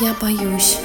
Я боюсь.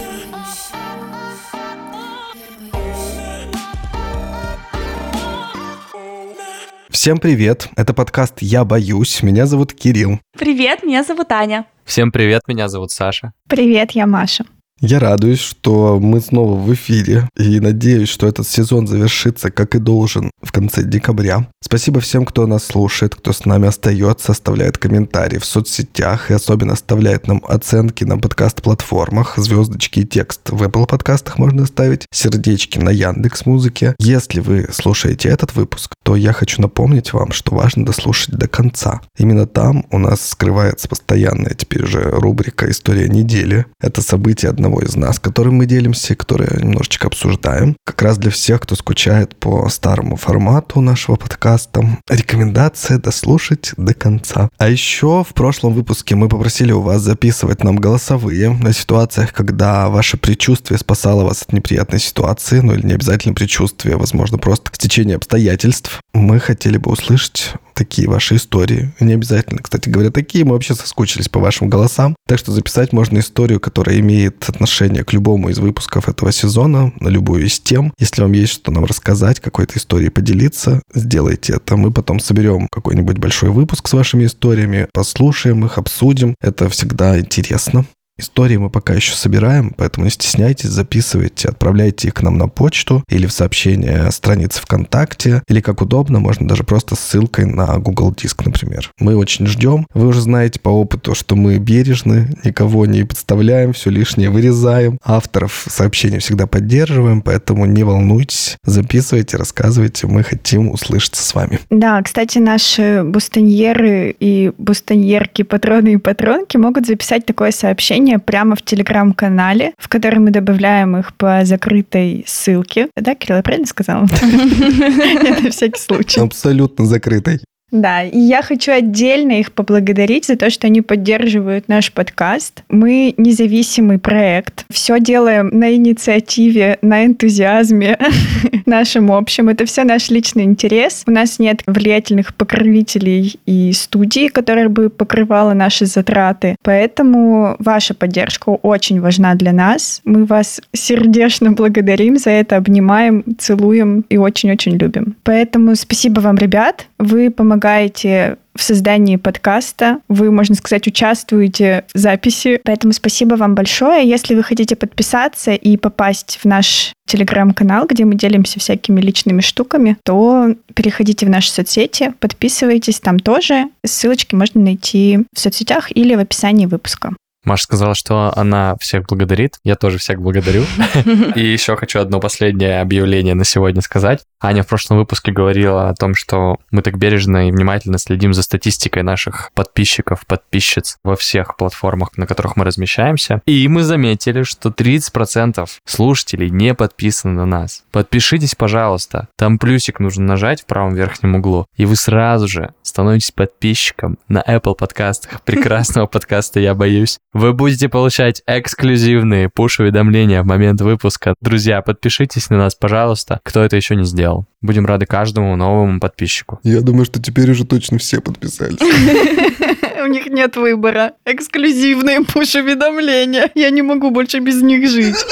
Всем привет! Это подкаст «Я боюсь». Меня зовут Кирилл. Привет, меня зовут Аня. Всем привет, меня зовут Саша. Привет, я Маша. Я радуюсь, что мы снова в эфире и надеюсь, что этот сезон завершится, как и должен, в конце декабря. Спасибо всем, кто нас слушает, кто с нами остается, оставляет комментарии в соцсетях и особенно оставляет нам оценки на подкаст-платформах, звездочки и текст в Apple подкастах можно ставить, сердечки на Яндекс Музыке. Если вы слушаете этот выпуск, то я хочу напомнить вам, что важно дослушать до конца. Именно там у нас скрывается постоянная теперь уже рубрика «История недели». Это событие одного одного из нас, которым мы делимся, которые немножечко обсуждаем. Как раз для всех, кто скучает по старому формату нашего подкаста, рекомендация дослушать до конца. А еще в прошлом выпуске мы попросили у вас записывать нам голосовые на ситуациях, когда ваше предчувствие спасало вас от неприятной ситуации, ну или не обязательно предчувствие, возможно, просто стечение обстоятельств. Мы хотели бы услышать такие ваши истории. Не обязательно, кстати говоря, такие. Мы вообще соскучились по вашим голосам. Так что записать можно историю, которая имеет отношение к любому из выпусков этого сезона, на любую из тем. Если вам есть что нам рассказать, какой-то историей поделиться, сделайте это. Мы потом соберем какой-нибудь большой выпуск с вашими историями, послушаем их, обсудим. Это всегда интересно. Истории мы пока еще собираем, поэтому не стесняйтесь, записывайте, отправляйте их к нам на почту или в сообщение страницы ВКонтакте, или как удобно, можно даже просто ссылкой на Google Диск, например. Мы очень ждем. Вы уже знаете по опыту, что мы бережны, никого не подставляем, все лишнее вырезаем. Авторов сообщений всегда поддерживаем, поэтому не волнуйтесь, записывайте, рассказывайте, мы хотим услышаться с вами. Да, кстати, наши бустоньеры и бустоньерки, патроны и патронки могут записать такое сообщение приложение прямо в телеграм-канале, в который мы добавляем их по закрытой ссылке. Да, Кирилл, я правильно сказала? На всякий случай. Абсолютно закрытой. Да, и я хочу отдельно их поблагодарить за то, что они поддерживают наш подкаст. Мы независимый проект. Все делаем на инициативе, на энтузиазме нашем общем. Это все наш личный интерес. У нас нет влиятельных покровителей и студий, которые бы покрывала наши затраты. Поэтому ваша поддержка очень важна для нас. Мы вас сердечно благодарим за это, обнимаем, целуем и очень-очень любим. Поэтому спасибо вам, ребят. Вы помогаете в создании подкаста. Вы, можно сказать, участвуете в записи. Поэтому спасибо вам большое. Если вы хотите подписаться и попасть в наш телеграм-канал, где мы делимся всякими личными штуками, то переходите в наши соцсети, подписывайтесь там тоже. Ссылочки можно найти в соцсетях или в описании выпуска. Маша сказала, что она всех благодарит. Я тоже всех благодарю. И еще хочу одно последнее объявление на сегодня сказать. Аня в прошлом выпуске говорила о том, что мы так бережно и внимательно следим за статистикой наших подписчиков, подписчиц во всех платформах, на которых мы размещаемся. И мы заметили, что 30% слушателей не подписаны на нас. Подпишитесь, пожалуйста. Там плюсик нужно нажать в правом верхнем углу, и вы сразу же становитесь подписчиком на Apple подкастах прекрасного подкаста «Я боюсь». Вы будете получать эксклюзивные пуш-уведомления в момент выпуска. Друзья, подпишитесь на нас, пожалуйста, кто это еще не сделал. Будем рады каждому новому подписчику. Я думаю, что теперь уже точно все подписались. У них нет выбора. Эксклюзивные пуш-уведомления. Я не могу больше без них жить.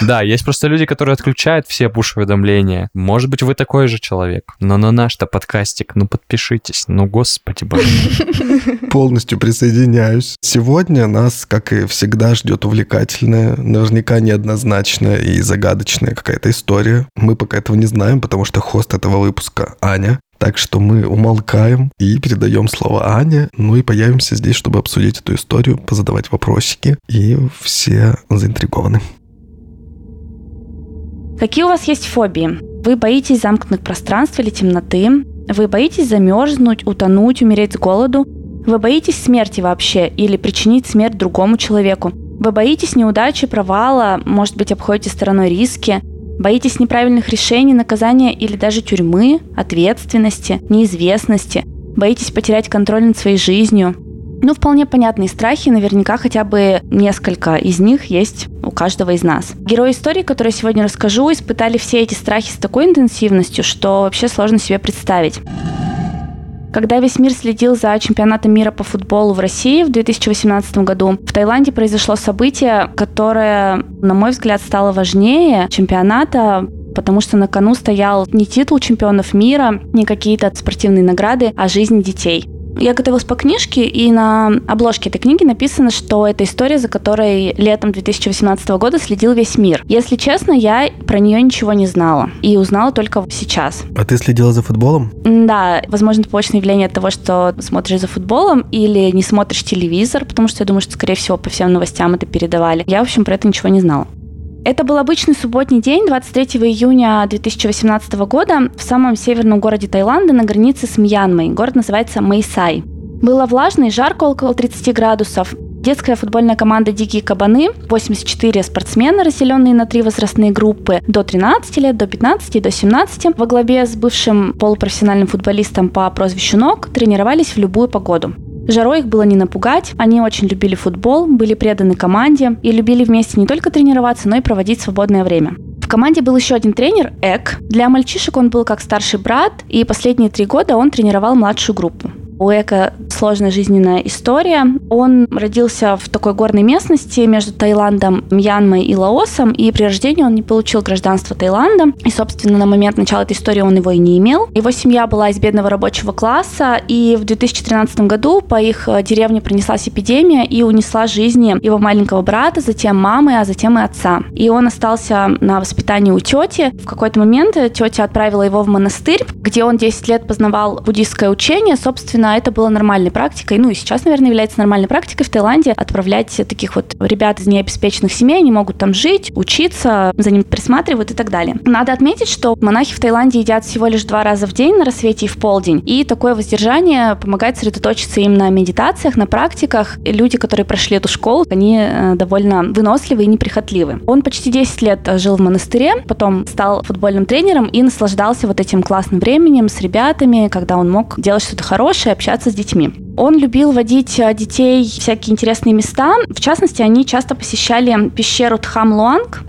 Да, есть просто люди, которые отключают все пуш-уведомления. Может быть, вы такой же человек. Но на наш-то подкастик, ну подпишитесь. Ну, господи боже. Полностью присоединяюсь. Сегодня нас, как и всегда, ждет увлекательная, наверняка неоднозначная и загадочная какая-то история. Мы пока этого не знаем, потому что хост этого выпуска Аня. Так что мы умолкаем и передаем слово Ане, ну и появимся здесь, чтобы обсудить эту историю, позадавать вопросики, и все заинтригованы. Какие у вас есть фобии? Вы боитесь замкнутых пространств или темноты? Вы боитесь замерзнуть, утонуть, умереть с голоду? Вы боитесь смерти вообще или причинить смерть другому человеку? Вы боитесь неудачи, провала, может быть, обходите стороной риски? Боитесь неправильных решений, наказания или даже тюрьмы, ответственности, неизвестности? Боитесь потерять контроль над своей жизнью? Ну, вполне понятные страхи, наверняка хотя бы несколько из них есть у каждого из нас. Герои истории, которые я сегодня расскажу, испытали все эти страхи с такой интенсивностью, что вообще сложно себе представить. Когда весь мир следил за чемпионатом мира по футболу в России в 2018 году, в Таиланде произошло событие, которое, на мой взгляд, стало важнее чемпионата, потому что на кону стоял не титул чемпионов мира, не какие-то спортивные награды, а жизнь детей. Я готовилась по книжке, и на обложке этой книги написано, что это история, за которой летом 2018 года следил весь мир. Если честно, я про нее ничего не знала и узнала только сейчас. А ты следила за футболом? Да, возможно, побочное явление от того, что смотришь за футболом или не смотришь телевизор, потому что я думаю, что, скорее всего, по всем новостям это передавали. Я, в общем, про это ничего не знала. Это был обычный субботний день, 23 июня 2018 года, в самом северном городе Таиланда на границе с Мьянмой. Город называется Мэйсай. Было влажно и жарко, около 30 градусов. Детская футбольная команда «Дикие кабаны», 84 спортсмена, разделенные на три возрастные группы, до 13 лет, до 15 и до 17, во главе с бывшим полупрофессиональным футболистом по прозвищу Ног, тренировались в любую погоду. Жарой их было не напугать, они очень любили футбол, были преданы команде и любили вместе не только тренироваться, но и проводить свободное время. В команде был еще один тренер, Эк. Для мальчишек он был как старший брат, и последние три года он тренировал младшую группу. У Эка сложная жизненная история. Он родился в такой горной местности между Таиландом, Мьянмой и Лаосом, и при рождении он не получил гражданство Таиланда. И, собственно, на момент начала этой истории он его и не имел. Его семья была из бедного рабочего класса, и в 2013 году по их э, деревне пронеслась эпидемия и унесла жизни его маленького брата, затем мамы, а затем и отца. И он остался на воспитании у тети. В какой-то момент тетя отправила его в монастырь, где он 10 лет познавал буддийское учение. Собственно, это было нормальной практикой, ну и сейчас, наверное, является нормальной практикой в Таиланде отправлять таких вот ребят из необеспеченных семей, они могут там жить, учиться, за ним присматривают и так далее. Надо отметить, что монахи в Таиланде едят всего лишь два раза в день на рассвете и в полдень, и такое воздержание помогает сосредоточиться им на медитациях, на практиках. И люди, которые прошли эту школу, они э, довольно выносливы и неприхотливы. Он почти 10 лет жил в монастыре, потом стал футбольным тренером и наслаждался вот этим классным временем с ребятами, когда он мог делать что-то хорошее, общаться с детьми. Он любил водить э, детей в всякие интересные места. В частности, они часто посещали пещеру Тхам-Луанг.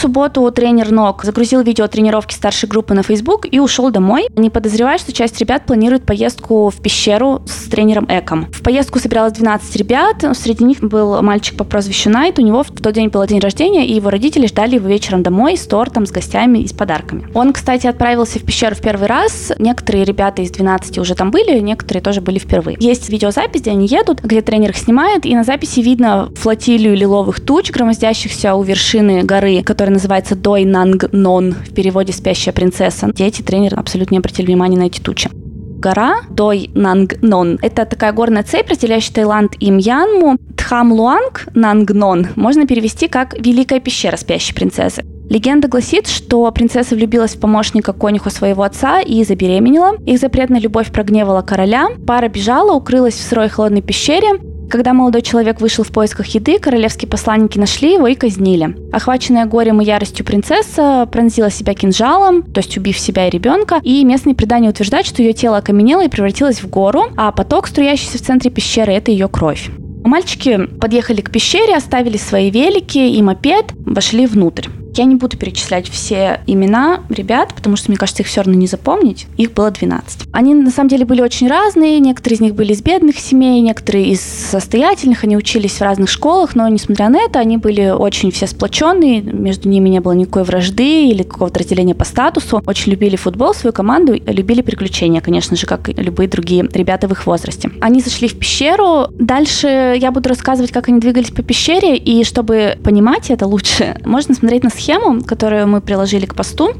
Субботу тренер НОК загрузил видео тренировки старшей группы на Facebook и ушел домой, не подозревая, что часть ребят планирует поездку в пещеру с тренером Эком. В поездку собиралось 12 ребят, среди них был мальчик по прозвищу Найт, у него в тот день был день рождения, и его родители ждали его вечером домой с тортом, с гостями и с подарками. Он, кстати, отправился в пещеру в первый раз, некоторые ребята из 12 уже там были, некоторые тоже были впервые. Есть видеозапись, где они едут, где тренер их снимает, и на записи видно флотилию лиловых туч, громоздящихся у вершины горы, который называется Дой Нанг Нон, в переводе «Спящая принцесса». Дети, тренер абсолютно не обратили внимания на эти тучи гора Дой Нанг Нон. Это такая горная цепь, разделяющая Таиланд и Мьянму. Тхам Луанг Нанг Нон можно перевести как «Великая пещера спящей принцессы». Легенда гласит, что принцесса влюбилась в помощника конюха своего отца и забеременела. Их запретная любовь прогневала короля. Пара бежала, укрылась в сырой холодной пещере. Когда молодой человек вышел в поисках еды, королевские посланники нашли его и казнили. Охваченная горем и яростью принцесса пронзила себя кинжалом, то есть убив себя и ребенка, и местные предания утверждают, что ее тело окаменело и превратилось в гору, а поток, струящийся в центре пещеры, это ее кровь. Мальчики подъехали к пещере, оставили свои велики и мопед, вошли внутрь. Я не буду перечислять все имена ребят, потому что, мне кажется, их все равно не запомнить. Их было 12. Они, на самом деле, были очень разные. Некоторые из них были из бедных семей, некоторые из состоятельных. Они учились в разных школах, но, несмотря на это, они были очень все сплоченные. Между ними не было никакой вражды или какого-то разделения по статусу. Очень любили футбол, свою команду, любили приключения, конечно же, как и любые другие ребята в их возрасте. Они зашли в пещеру. Дальше я буду рассказывать, как они двигались по пещере, и чтобы понимать это лучше, можно смотреть на схему, которую мы приложили к посту.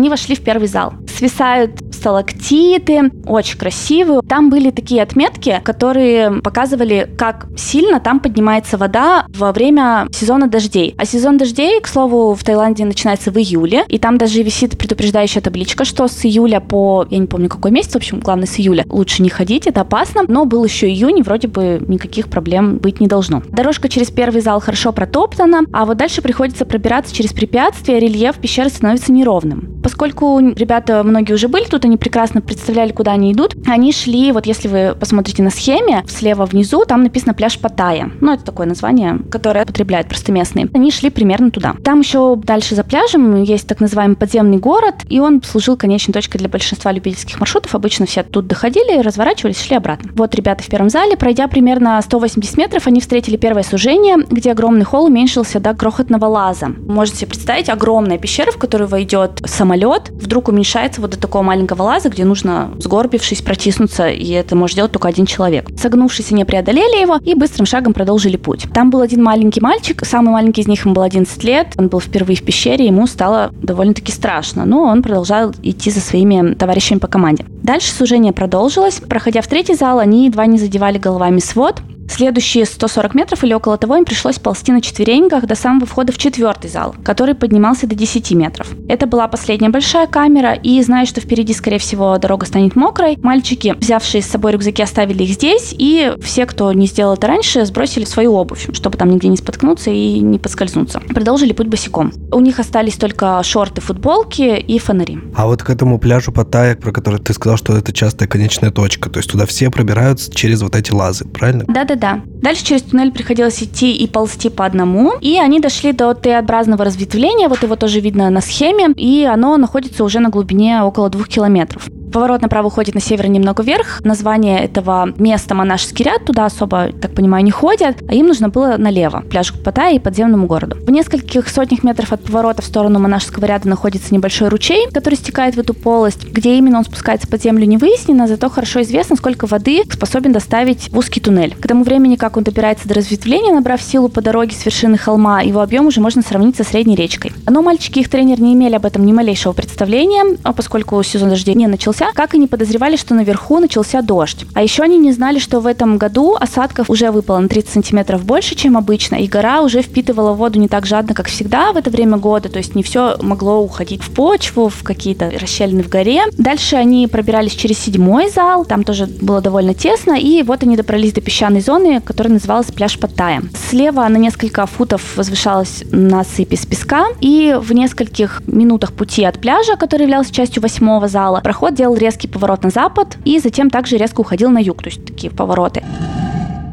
Они вошли в первый зал. Свисают сталактиты, очень красивые. Там были такие отметки, которые показывали, как сильно там поднимается вода во время сезона дождей. А сезон дождей, к слову, в Таиланде начинается в июле, и там даже висит предупреждающая табличка, что с июля по, я не помню какой месяц, в общем, главное с июля, лучше не ходить, это опасно, но был еще июнь, вроде бы никаких проблем быть не должно. Дорожка через первый зал хорошо протоптана, а вот дальше приходится пробираться через препятствия, рельеф пещеры становится неровным. Поскольку ребята многие уже были тут, они прекрасно представляли, куда они идут. Они шли, вот если вы посмотрите на схеме, слева внизу, там написано пляж Паттайя. Ну, это такое название, которое употребляют просто местные. Они шли примерно туда. Там еще дальше за пляжем есть так называемый подземный город, и он служил конечной точкой для большинства любительских маршрутов. Обычно все тут доходили, разворачивались, шли обратно. Вот ребята в первом зале, пройдя примерно 180 метров, они встретили первое сужение, где огромный холл уменьшился до крохотного лаза. Можете себе представить, огромная пещера, в которую войдет самолет, вдруг уменьшается вот до такого маленького лаза, где нужно, сгорбившись, протиснуться, и это может делать только один человек. Согнувшись, они преодолели его и быстрым шагом продолжили путь. Там был один маленький мальчик, самый маленький из них ему был 11 лет, он был впервые в пещере, ему стало довольно-таки страшно, но он продолжал идти за своими товарищами по команде. Дальше сужение продолжилось. Проходя в третий зал, они едва не задевали головами свод, Следующие 140 метров или около того им пришлось ползти на четвереньках до самого входа в четвертый зал, который поднимался до 10 метров. Это была последняя большая камера, и зная, что впереди, скорее всего, дорога станет мокрой, мальчики, взявшие с собой рюкзаки, оставили их здесь, и все, кто не сделал это раньше, сбросили свою обувь, чтобы там нигде не споткнуться и не подскользнуться. Продолжили путь босиком. У них остались только шорты, футболки и фонари. А вот к этому пляжу Паттайя, про который ты сказал, что это частая конечная точка, то есть туда все пробираются через вот эти лазы, правильно? Да-да-да, да. Дальше через туннель приходилось идти и ползти по одному. И они дошли до Т-образного разветвления, вот его тоже видно на схеме, и оно находится уже на глубине около двух километров. Поворот направо уходит на север немного вверх. Название этого места монашеский ряд. Туда особо, так понимаю, не ходят. А им нужно было налево. Пляж Паттайи и подземному городу. В нескольких сотнях метров от поворота в сторону монашеского ряда находится небольшой ручей, который стекает в эту полость. Где именно он спускается под землю не выяснено, зато хорошо известно, сколько воды способен доставить в узкий туннель. К тому времени, как он добирается до разветвления, набрав силу по дороге с вершины холма, его объем уже можно сравнить со средней речкой. Но мальчики и их тренер не имели об этом ни малейшего представления, а поскольку сезон дождей не начался, начался, как и не подозревали, что наверху начался дождь. А еще они не знали, что в этом году осадков уже выпало на 30 сантиметров больше, чем обычно, и гора уже впитывала воду не так жадно, как всегда в это время года, то есть не все могло уходить в почву, в какие-то расщелины в горе. Дальше они пробирались через седьмой зал, там тоже было довольно тесно, и вот они добрались до песчаной зоны, которая называлась пляж Паттайя. Слева на несколько футов возвышалась насыпь из песка, и в нескольких минутах пути от пляжа, который являлся частью восьмого зала, проход делал резкий поворот на запад и затем также резко уходил на юг, то есть такие повороты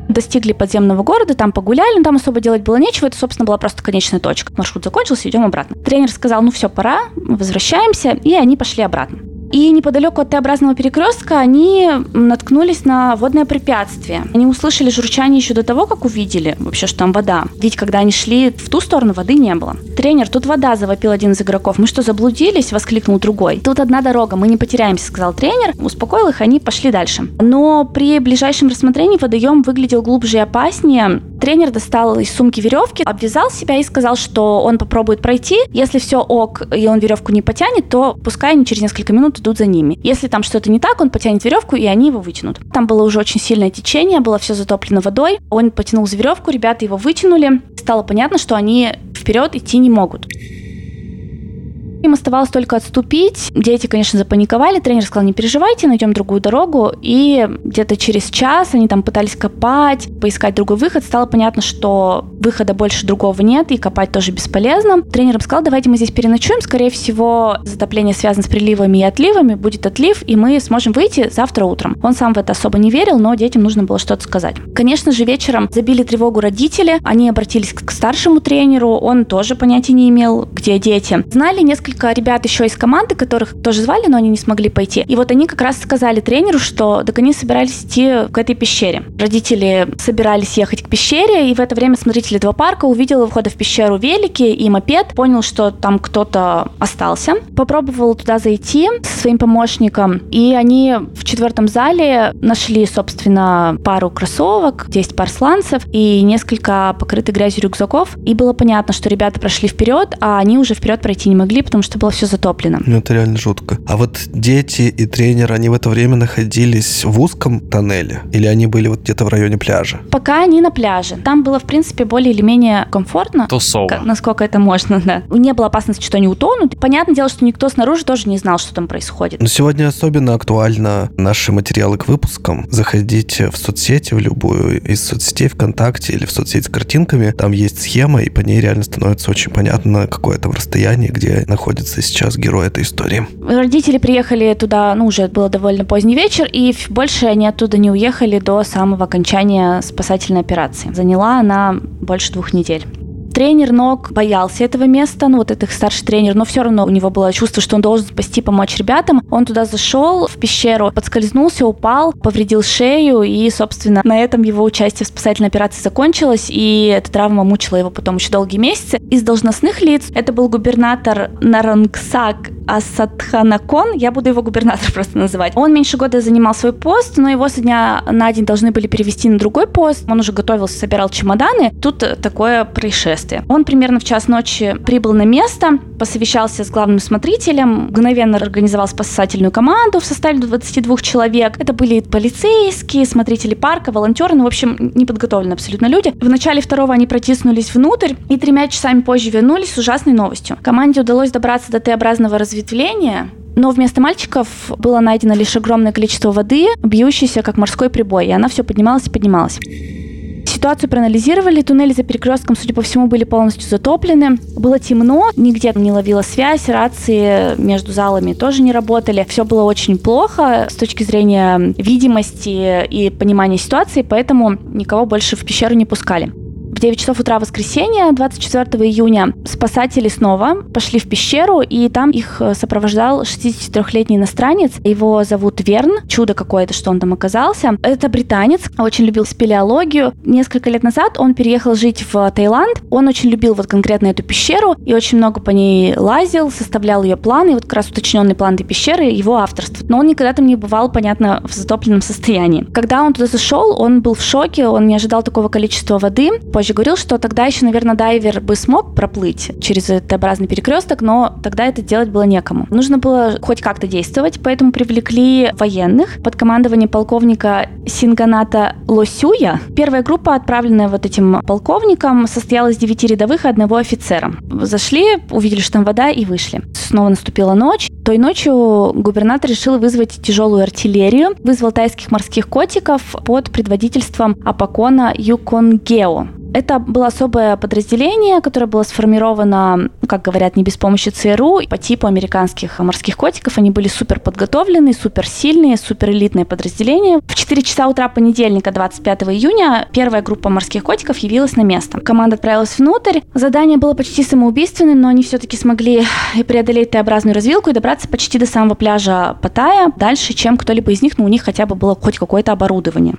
достигли подземного города, там погуляли, но там особо делать было нечего, это, собственно, была просто конечная точка. Маршрут закончился, идем обратно. Тренер сказал, ну все, пора, возвращаемся, и они пошли обратно. И неподалеку от Т-образного перекрестка они наткнулись на водное препятствие. Они услышали журчание еще до того, как увидели вообще, что там вода. Ведь когда они шли в ту сторону, воды не было. «Тренер, тут вода!» – завопил один из игроков. «Мы что, заблудились?» – воскликнул другой. «Тут одна дорога, мы не потеряемся», – сказал тренер. Успокоил их, они пошли дальше. Но при ближайшем рассмотрении водоем выглядел глубже и опаснее. Тренер достал из сумки веревки, обвязал себя и сказал, что он попробует пройти. Если все ок, и он веревку не потянет, то пускай они через несколько минут идут за ними. Если там что-то не так, он потянет веревку, и они его вытянут. Там было уже очень сильное течение, было все затоплено водой. Он потянул за веревку, ребята его вытянули. Стало понятно, что они вперед идти не могут. Им оставалось только отступить. Дети, конечно, запаниковали. Тренер сказал, не переживайте, найдем другую дорогу. И где-то через час они там пытались копать, поискать другой выход. Стало понятно, что выхода больше другого нет, и копать тоже бесполезно. Тренер сказал, давайте мы здесь переночуем. Скорее всего, затопление связано с приливами и отливами. Будет отлив, и мы сможем выйти завтра утром. Он сам в это особо не верил, но детям нужно было что-то сказать. Конечно же, вечером забили тревогу родители. Они обратились к старшему тренеру. Он тоже понятия не имел, где дети. Знали несколько несколько ребят еще из команды, которых тоже звали, но они не смогли пойти. И вот они как раз сказали тренеру, что так они собирались идти к этой пещере. Родители собирались ехать к пещере, и в это время смотритель этого парка увидел у входа в пещеру велики и мопед, понял, что там кто-то остался, попробовал туда зайти со своим помощником, и они в четвертом зале нашли, собственно, пару кроссовок, 10 пар сланцев и несколько покрытых грязью рюкзаков, и было понятно, что ребята прошли вперед, а они уже вперед пройти не могли, потому потому что было все затоплено. Ну, это реально жутко. А вот дети и тренер, они в это время находились в узком тоннеле? Или они были вот где-то в районе пляжа? Пока они на пляже. Там было, в принципе, более или менее комфортно. Тусово. Как, насколько это можно, да. Не было опасности, что они утонут. Понятное дело, что никто снаружи тоже не знал, что там происходит. Но сегодня особенно актуально наши материалы к выпускам. Заходите в соцсети, в любую из соцсетей, ВКонтакте или в соцсети с картинками. Там есть схема, и по ней реально становится очень понятно, какое там расстояние, где находится находится сейчас герой этой истории? Родители приехали туда, ну, уже было довольно поздний вечер, и больше они оттуда не уехали до самого окончания спасательной операции. Заняла она больше двух недель. Тренер ног боялся этого места, ну вот этот старший тренер, но все равно у него было чувство, что он должен спасти, помочь ребятам. Он туда зашел в пещеру, подскользнулся, упал, повредил шею, и, собственно, на этом его участие в спасательной операции закончилось, и эта травма мучила его потом еще долгие месяцы. Из должностных лиц это был губернатор Нарангсак Асадханакон, я буду его губернатор просто называть. Он меньше года занимал свой пост, но его со дня на день должны были перевести на другой пост. Он уже готовился, собирал чемоданы. Тут такое происшествие. Он примерно в час ночи прибыл на место, посовещался с главным смотрителем, мгновенно организовал спасательную команду в составе 22 человек. Это были полицейские, смотрители парка, волонтеры, ну, в общем, неподготовленные абсолютно люди. В начале второго они протиснулись внутрь и тремя часами позже вернулись с ужасной новостью. Команде удалось добраться до Т-образного развития разветвления, но вместо мальчиков было найдено лишь огромное количество воды, бьющейся как морской прибой, и она все поднималась и поднималась. Ситуацию проанализировали, туннели за перекрестком, судя по всему, были полностью затоплены. Было темно, нигде не ловила связь, рации между залами тоже не работали. Все было очень плохо с точки зрения видимости и понимания ситуации, поэтому никого больше в пещеру не пускали. В 9 часов утра воскресенья, 24 июня, спасатели снова пошли в пещеру, и там их э, сопровождал 63-летний иностранец. Его зовут Верн. Чудо какое-то, что он там оказался. Это британец, очень любил спелеологию. Несколько лет назад он переехал жить в Таиланд. Он очень любил вот конкретно эту пещеру и очень много по ней лазил, составлял ее планы. Вот как раз уточненный план этой пещеры его авторство. Но он никогда там не бывал, понятно, в затопленном состоянии. Когда он туда зашел, он был в шоке, он не ожидал такого количества воды. Позже позже говорил, что тогда еще, наверное, дайвер бы смог проплыть через Т-образный перекресток, но тогда это делать было некому. Нужно было хоть как-то действовать, поэтому привлекли военных под командование полковника Синганата Лосюя. Первая группа, отправленная вот этим полковником, состояла из девяти рядовых и одного офицера. Зашли, увидели, что там вода, и вышли. Снова наступила ночь. Той ночью губернатор решил вызвать тяжелую артиллерию, вызвал тайских морских котиков под предводительством Апакона Юконгео. Это было особое подразделение, которое было сформировано, как говорят, не без помощи ЦРУ, по типу американских морских котиков. Они были супер подготовленные, супер сильные, супер элитные подразделения. В 4 часа утра понедельника, 25 июня, первая группа морских котиков явилась на место. Команда отправилась внутрь. Задание было почти самоубийственным, но они все-таки смогли преодолеть Т-образную развилку и добраться почти до самого пляжа Паттайя, дальше, чем кто-либо из них, но у них хотя бы было хоть какое-то оборудование.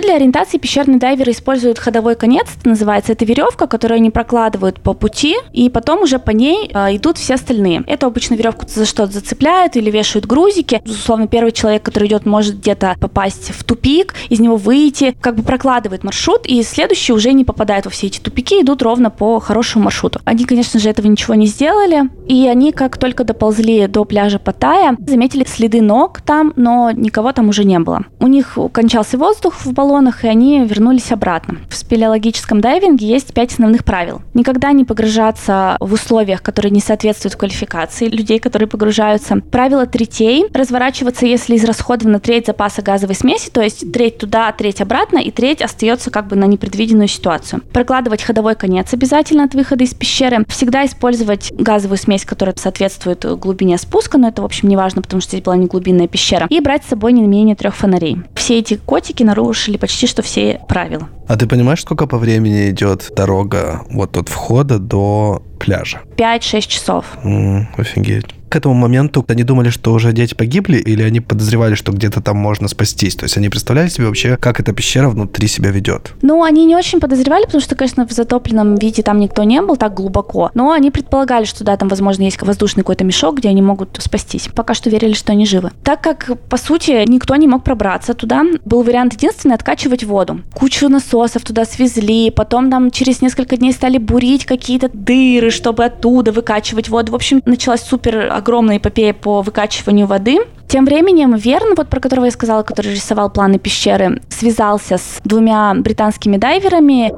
Для ориентации пещерные дайверы используют ходовой конец, это называется. Это веревка, которую они прокладывают по пути, и потом уже по ней э, идут все остальные. Это обычно веревку за что-то зацепляют или вешают грузики. Безусловно, первый человек, который идет, может где-то попасть в тупик, из него выйти, как бы прокладывает маршрут, и следующие уже не попадают во все эти тупики, идут ровно по хорошему маршруту. Они, конечно же, этого ничего не сделали, и они, как только доползли до пляжа Паттайя, заметили следы ног там, но никого там уже не было. У них кончался воздух в баллоне, баллонах, и они вернулись обратно. В спелеологическом дайвинге есть пять основных правил. Никогда не погружаться в условиях, которые не соответствуют квалификации людей, которые погружаются. Правило третей. Разворачиваться, если израсходована треть запаса газовой смеси, то есть треть туда, треть обратно, и треть остается как бы на непредвиденную ситуацию. Прокладывать ходовой конец обязательно от выхода из пещеры. Всегда использовать газовую смесь, которая соответствует глубине спуска, но это, в общем, не важно, потому что здесь была не глубинная пещера. И брать с собой не менее трех фонарей. Все эти котики нарушили почти что все правила. А ты понимаешь, сколько по времени идет дорога вот от входа до пляжа? 5-6 часов. М-м, офигеть к этому моменту они думали, что уже дети погибли, или они подозревали, что где-то там можно спастись? То есть они представляли себе вообще, как эта пещера внутри себя ведет? Ну, они не очень подозревали, потому что, конечно, в затопленном виде там никто не был так глубоко. Но они предполагали, что да, там, возможно, есть воздушный какой-то мешок, где они могут спастись. Пока что верили, что они живы. Так как, по сути, никто не мог пробраться туда, был вариант единственный откачивать воду. Кучу насосов туда свезли, потом там через несколько дней стали бурить какие-то дыры, чтобы оттуда выкачивать воду. В общем, началась супер огромная эпопея по выкачиванию воды. Тем временем Верн, вот про которого я сказала, который рисовал планы пещеры, связался с двумя британскими дайверами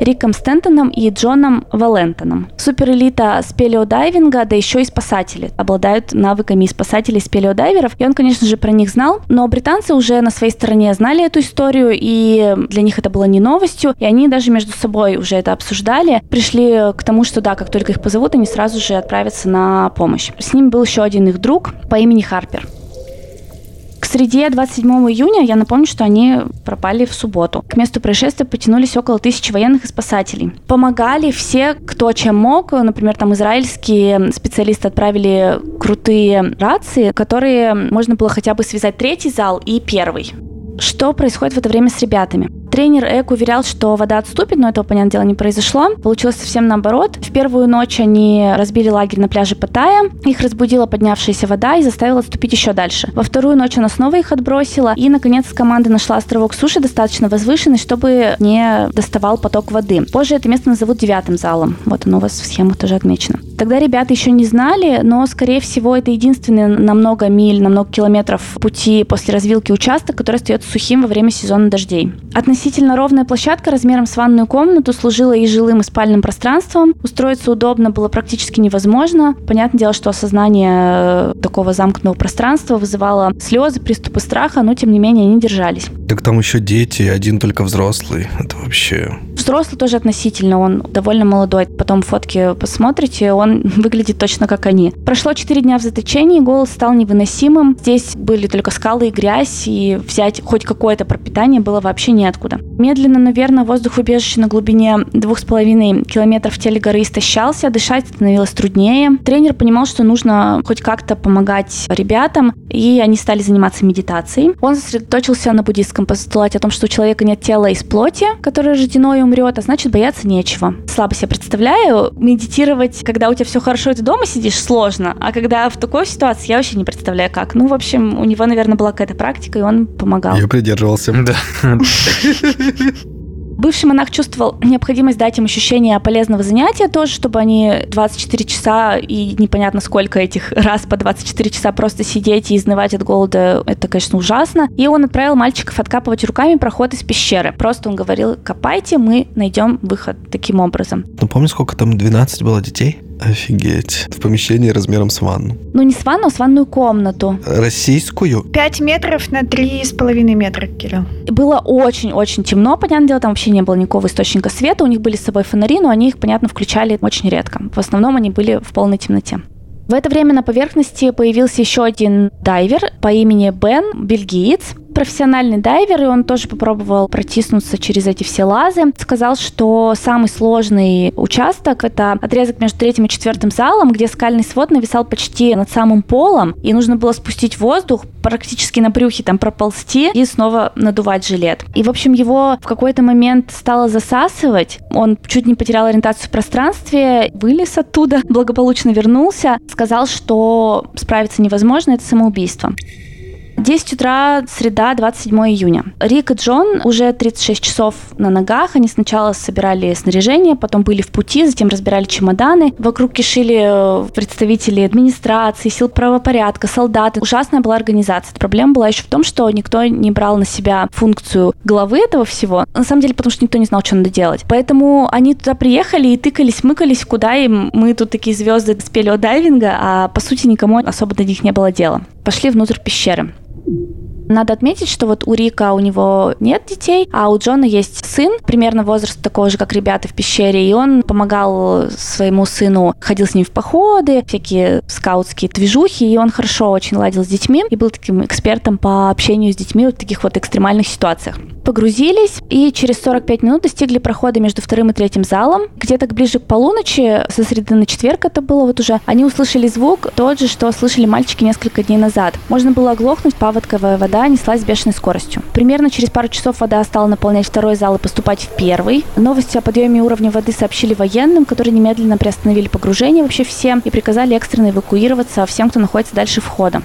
Риком Стентоном и Джоном Валентоном. Суперэлита спелеодайвинга, да еще и спасатели, обладают навыками спасателей спелеодайверов, и он, конечно же, про них знал, но британцы уже на своей стороне знали эту историю, и для них это было не новостью, и они даже между собой уже это обсуждали, пришли к тому, что да, как только их позовут, они сразу же отправятся на помощь. С ним был еще один их друг по имени Харпер. Среде 27 июня я напомню, что они пропали в субботу. К месту происшествия потянулись около тысячи военных и спасателей. Помогали все, кто чем мог. Например, там израильские специалисты отправили крутые рации, которые можно было хотя бы связать третий зал и первый. Что происходит в это время с ребятами? Тренер Эк уверял, что вода отступит, но этого, понятное дело, не произошло. Получилось совсем наоборот. В первую ночь они разбили лагерь на пляже Паттайя. Их разбудила поднявшаяся вода и заставила отступить еще дальше. Во вторую ночь она снова их отбросила. И, наконец, команда нашла островок суши достаточно возвышенный, чтобы не доставал поток воды. Позже это место назовут девятым залом. Вот оно у вас в схемах тоже отмечено. Тогда ребята еще не знали, но, скорее всего, это единственный на много миль, на много километров пути после развилки участок, который остается сухим во время сезона дождей. Относительно ровная площадка размером с ванную комнату служила и жилым, и спальным пространством. Устроиться удобно было практически невозможно. Понятное дело, что осознание э, такого замкнутого пространства вызывало слезы, приступы страха, но, тем не менее, они держались. Так там еще дети, один только взрослый. Это вообще... Взрослый тоже относительно, он довольно молодой. Потом фотки посмотрите, он выглядит точно как они. Прошло 4 дня в заточении, голод стал невыносимым. Здесь были только скалы и грязь, и взять хоть какое-то пропитание было вообще неоткуда. Медленно, наверное, воздух убежища на глубине 2,5 километров в теле горы истощался, дышать становилось труднее. Тренер понимал, что нужно хоть как-то помогать ребятам, и они стали заниматься медитацией. Он сосредоточился на буддийском постулате о том, что у человека нет тела из плоти, которое рождено и умрет, а значит бояться нечего. Слабо себе представляю, медитировать, когда у тебя все хорошо, и ты дома сидишь, сложно, а когда в такой ситуации, я вообще не представляю как. Ну, в общем, у него, наверное, была какая-то практика, и он помогал. Я придерживался. Да. Бывший монах чувствовал необходимость дать им ощущение полезного занятия тоже, чтобы они 24 часа и непонятно сколько этих раз по 24 часа просто сидеть и изнывать от голода, это, конечно, ужасно. И он отправил мальчиков откапывать руками проход из пещеры. Просто он говорил, копайте, мы найдем выход таким образом. Ну, помню, сколько там, 12 было детей? Офигеть. В помещении размером с ванну. Ну, не с ванну, а с ванную комнату. Российскую? 5 метров на 3,5 метра, Кирилл. Было очень-очень темно, понятное дело, там вообще не было никакого источника света. У них были с собой фонари, но они их, понятно, включали очень редко. В основном они были в полной темноте. В это время на поверхности появился еще один дайвер по имени Бен, бельгиец профессиональный дайвер, и он тоже попробовал протиснуться через эти все лазы. Сказал, что самый сложный участок — это отрезок между третьим и четвертым залом, где скальный свод нависал почти над самым полом, и нужно было спустить воздух, практически на брюхе там проползти и снова надувать жилет. И, в общем, его в какой-то момент стало засасывать. Он чуть не потерял ориентацию в пространстве, вылез оттуда, благополучно вернулся, сказал, что справиться невозможно, это самоубийство. 10 утра, среда, 27 июня. Рик и Джон уже 36 часов на ногах. Они сначала собирали снаряжение, потом были в пути, затем разбирали чемоданы. Вокруг кишили э, представители администрации, сил правопорядка, солдаты. Ужасная была организация. Проблема была еще в том, что никто не брал на себя функцию главы этого всего. На самом деле, потому что никто не знал, что надо делать. Поэтому они туда приехали и тыкались, мыкались, куда им. Мы тут такие звезды спелеодайвинга, а по сути никому особо до них не было дела. Пошли внутрь пещеры. Надо отметить, что вот у Рика у него нет детей, а у Джона есть сын, примерно возраст такого же, как ребята в пещере, и он помогал своему сыну, ходил с ним в походы, всякие скаутские движухи, и он хорошо очень ладил с детьми и был таким экспертом по общению с детьми в таких вот экстремальных ситуациях погрузились и через 45 минут достигли прохода между вторым и третьим залом. Где-то ближе к полуночи, со среды на четверг это было вот уже, они услышали звук тот же, что слышали мальчики несколько дней назад. Можно было оглохнуть, паводковая вода неслась с бешеной скоростью. Примерно через пару часов вода стала наполнять второй зал и поступать в первый. Новости о подъеме уровня воды сообщили военным, которые немедленно приостановили погружение вообще всем и приказали экстренно эвакуироваться всем, кто находится дальше входа.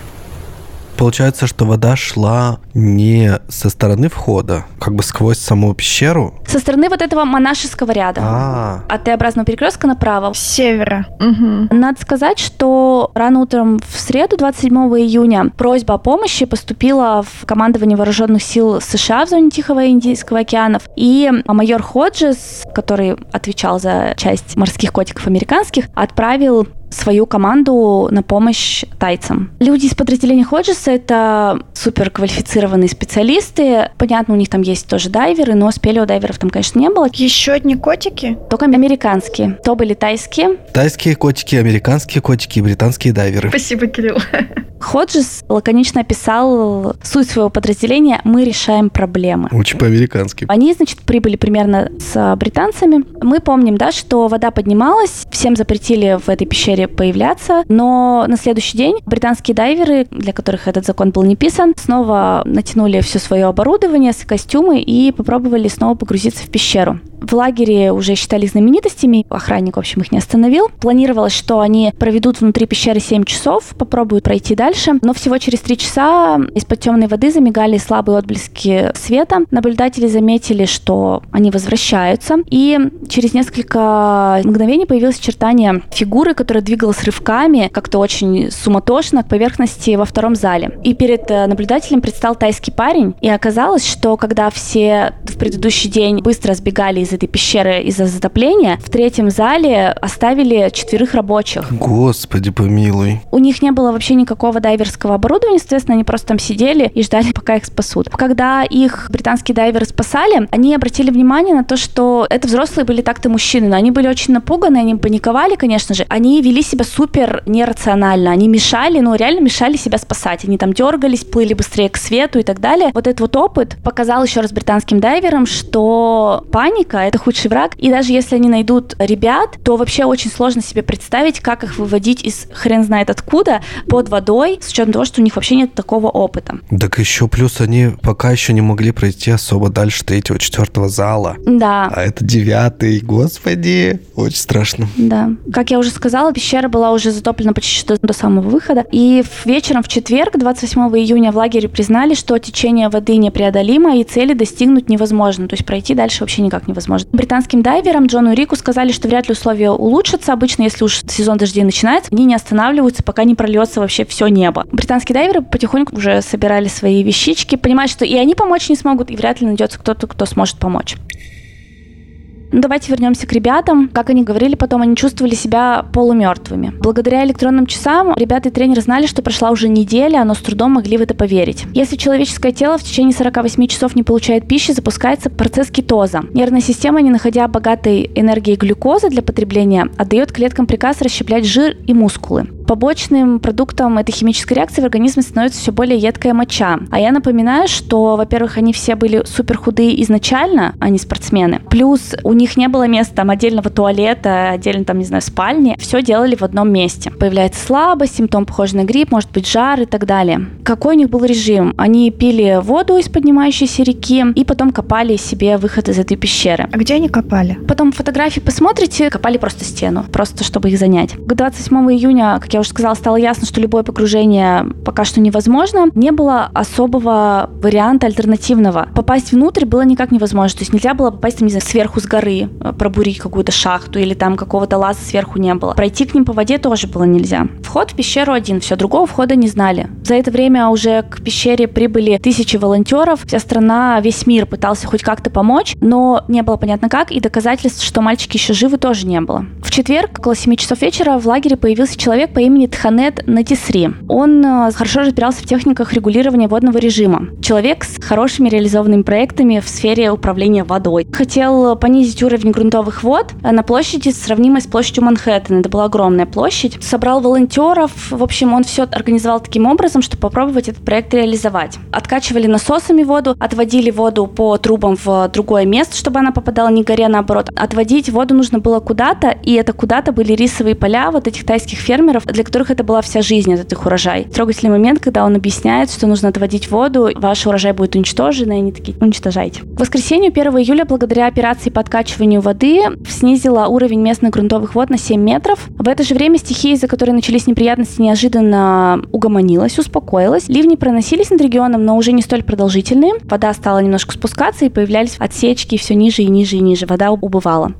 Получается, что вода шла не со стороны входа, как бы сквозь саму пещеру? Со стороны вот этого монашеского ряда. А, От Т-образного перекрестка направо. С севера. Мгм. Надо сказать, что рано утром в среду, 27 июня, просьба о помощи поступила в командование вооруженных сил США в зоне Тихого и Индийского океанов. И майор Ходжес, который отвечал за часть морских котиков американских, отправил свою команду на помощь тайцам. Люди из подразделения Ходжеса — это суперквалифицированные специалисты. Понятно, у них там есть тоже дайверы, но спелеодайверов там, конечно, не было. Еще одни котики? Только американские. То были тайские, тайские котики, американские котики и британские дайверы. Спасибо, Кирилл. Ходжес лаконично описал суть своего подразделения «Мы решаем проблемы». Очень по-американски. Они, значит, прибыли примерно с британцами. Мы помним, да, что вода поднималась, всем запретили в этой пещере появляться, но на следующий день британские дайверы, для которых этот закон был не писан, снова натянули все свое оборудование, костюмы и попробовали снова погрузиться в пещеру. В лагере уже считали знаменитостями, охранник, в общем, их не остановил. Планировалось, что они проведут внутри пещеры 7 часов, попробуют пройти дальше, но всего через 3 часа из-под темной воды замигали слабые отблески света. Наблюдатели заметили, что они возвращаются, и через несколько мгновений появилось очертание фигуры, которая двигалась рывками, как-то очень суматошно к поверхности во втором зале. И перед э, наблюдателем предстал тайский парень, и оказалось, что когда все в предыдущий день быстро сбегали из этой пещеры из-за затопления, в третьем зале оставили четверых рабочих. Господи помилуй. У них не было вообще никакого дайверского оборудования, соответственно, они просто там сидели и ждали, пока их спасут. Когда их британские дайверы спасали, они обратили внимание на то, что это взрослые были так-то мужчины, но они были очень напуганы, они паниковали, конечно же. Они вели себя супер нерационально, они мешали, ну реально мешали себя спасать. Они там дергались, плыли быстрее к свету и так далее. Вот этот вот опыт показал еще раз британским дайверам, что паника — это худший враг, и даже если они найдут ребят, то вообще очень сложно себе представить, как их выводить из хрен знает откуда под водой, с учетом того, что у них вообще нет такого опыта. Так еще плюс они пока еще не могли пройти особо дальше третьего, четвертого зала. Да, А это девятый, господи, очень страшно. Да. Как я уже сказала, пещера была уже затоплена почти что до самого выхода. И вечером в четверг, 28 июня, в лагере признали, что течение воды непреодолимо и цели достигнуть невозможно. То есть пройти дальше вообще никак невозможно. Британским дайверам Джону Рику сказали, что вряд ли условия улучшатся. Обычно, если уж сезон дождей начинается, они не останавливаются, пока не прольется вообще все небо. Британские дайверы потихоньку уже собирали свои вещички, понимают, что и они помочь не смогут, и вряд ли найдется кто-то, кто сможет помочь. Ну, давайте вернемся к ребятам. Как они говорили потом, они чувствовали себя полумертвыми. Благодаря электронным часам ребята и тренер знали, что прошла уже неделя, но с трудом могли в это поверить. Если человеческое тело в течение 48 часов не получает пищи, запускается процесс кетоза. Нервная система, не находя богатой энергии глюкозы для потребления, отдает клеткам приказ расщеплять жир и мускулы. Побочным продуктом этой химической реакции в организме становится все более едкая моча. А я напоминаю, что, во-первых, они все были супер худые изначально, они спортсмены. Плюс у них не было места там отдельного туалета, отдельно там, не знаю, спальни. Все делали в одном месте. Появляется слабость, симптом похожий на грипп, может быть жар и так далее. Какой у них был режим? Они пили воду из поднимающейся реки и потом копали себе выход из этой пещеры. А где они копали? Потом фотографии посмотрите, копали просто стену, просто чтобы их занять. К 27 июня, как я уже сказала, стало ясно, что любое погружение пока что невозможно. Не было особого варианта альтернативного. Попасть внутрь было никак невозможно. То есть нельзя было попасть, там, не знаю, сверху с горы, э, пробурить какую-то шахту или там какого-то лаза сверху не было. Пройти к ним по воде тоже было нельзя. Вход в пещеру один, все, другого входа не знали. За это время уже к пещере прибыли тысячи волонтеров. Вся страна, весь мир пытался хоть как-то помочь, но не было понятно как, и доказательств, что мальчики еще живы, тоже не было. В четверг, около 7 часов вечера, в лагере появился человек по имени Тханет Натисри. Он э, хорошо разбирался в техниках регулирования водного режима. Человек с хорошими реализованными проектами в сфере управления водой. Хотел понизить уровень грунтовых вод э, на площади, сравнимой с площадью Манхэттена. Это была огромная площадь. Собрал волонтеров. В общем, он все организовал таким образом, чтобы попробовать этот проект реализовать. Откачивали насосами воду, отводили воду по трубам в другое место, чтобы она попадала не а наоборот. Отводить воду нужно было куда-то, и это куда-то были рисовые поля вот этих тайских фермеров, для которых это была вся жизнь, этот их урожай. Трогательный момент, когда он объясняет, что нужно отводить воду, ваш урожай будет уничтожен, и они такие, уничтожайте. В воскресенье 1 июля, благодаря операции по откачиванию воды, снизила уровень местных грунтовых вод на 7 метров. В это же время стихия, из-за которой начались неприятности, неожиданно угомонилась, успокоилась. Ливни проносились над регионом, но уже не столь продолжительные. Вода стала немножко спускаться, и появлялись отсечки все ниже и ниже и ниже. Вода убывала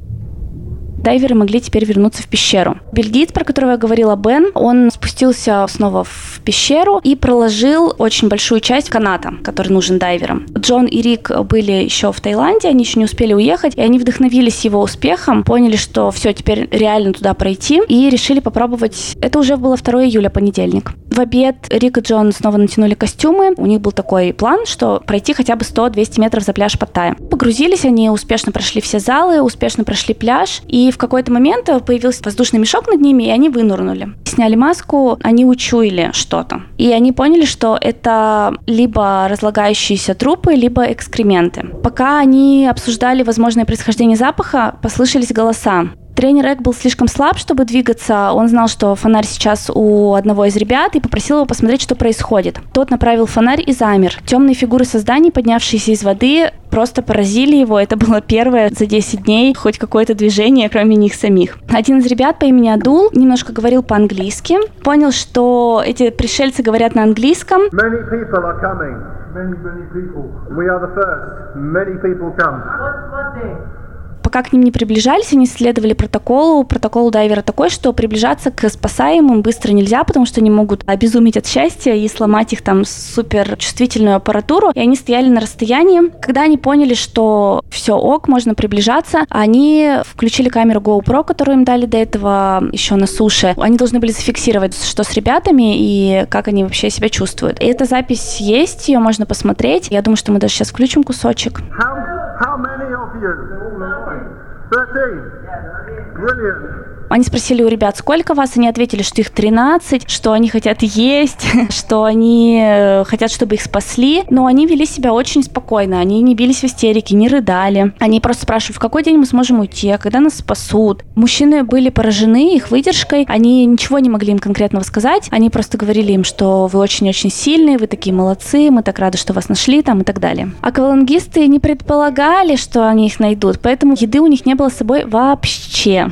дайверы могли теперь вернуться в пещеру. Бельгиец, про которого я говорила, Бен, он спустился снова в пещеру и проложил очень большую часть каната, который нужен дайверам. Джон и Рик были еще в Таиланде, они еще не успели уехать, и они вдохновились его успехом, поняли, что все, теперь реально туда пройти, и решили попробовать. Это уже было 2 июля, понедельник. В обед Рик и Джон снова натянули костюмы. У них был такой план, что пройти хотя бы 100-200 метров за пляж Паттайя. Погрузились, они успешно прошли все залы, успешно прошли пляж, и в какой-то момент появился воздушный мешок над ними, и они вынырнули. Сняли маску, они учуяли что-то. И они поняли, что это либо разлагающиеся трупы, либо экскременты. Пока они обсуждали возможное происхождение запаха, послышались голоса. Тренер Эк был слишком слаб, чтобы двигаться. Он знал, что фонарь сейчас у одного из ребят и попросил его посмотреть, что происходит. Тот направил фонарь и замер. Темные фигуры созданий, поднявшиеся из воды, просто поразили его. Это было первое за 10 дней хоть какое-то движение, кроме них самих. Один из ребят по имени Адул немножко говорил по-английски. Понял, что эти пришельцы говорят на английском. Many people are coming. Many, Пока к ним не приближались, они следовали протоколу. Протокол дайвера такой, что приближаться к спасаемым быстро нельзя, потому что они могут обезуметь от счастья и сломать их там супер чувствительную аппаратуру. И они стояли на расстоянии. Когда они поняли, что все ок, можно приближаться, они включили камеру GoPro, которую им дали до этого еще на суше. Они должны были зафиксировать, что с ребятами и как они вообще себя чувствуют. И эта запись есть, ее можно посмотреть. Я думаю, что мы даже сейчас включим кусочек. How many of you 13. Brilliant. Они спросили у ребят, сколько вас, они ответили, что их 13, что они хотят есть, что они э, хотят, чтобы их спасли, но они вели себя очень спокойно, они не бились в истерике, не рыдали. Они просто спрашивали, в какой день мы сможем уйти, а когда нас спасут. Мужчины были поражены их выдержкой, они ничего не могли им конкретного сказать, они просто говорили им, что вы очень-очень сильные, вы такие молодцы, мы так рады, что вас нашли там и так далее. Аквалангисты не предполагали, что они их найдут, поэтому еды у них не было с собой вообще.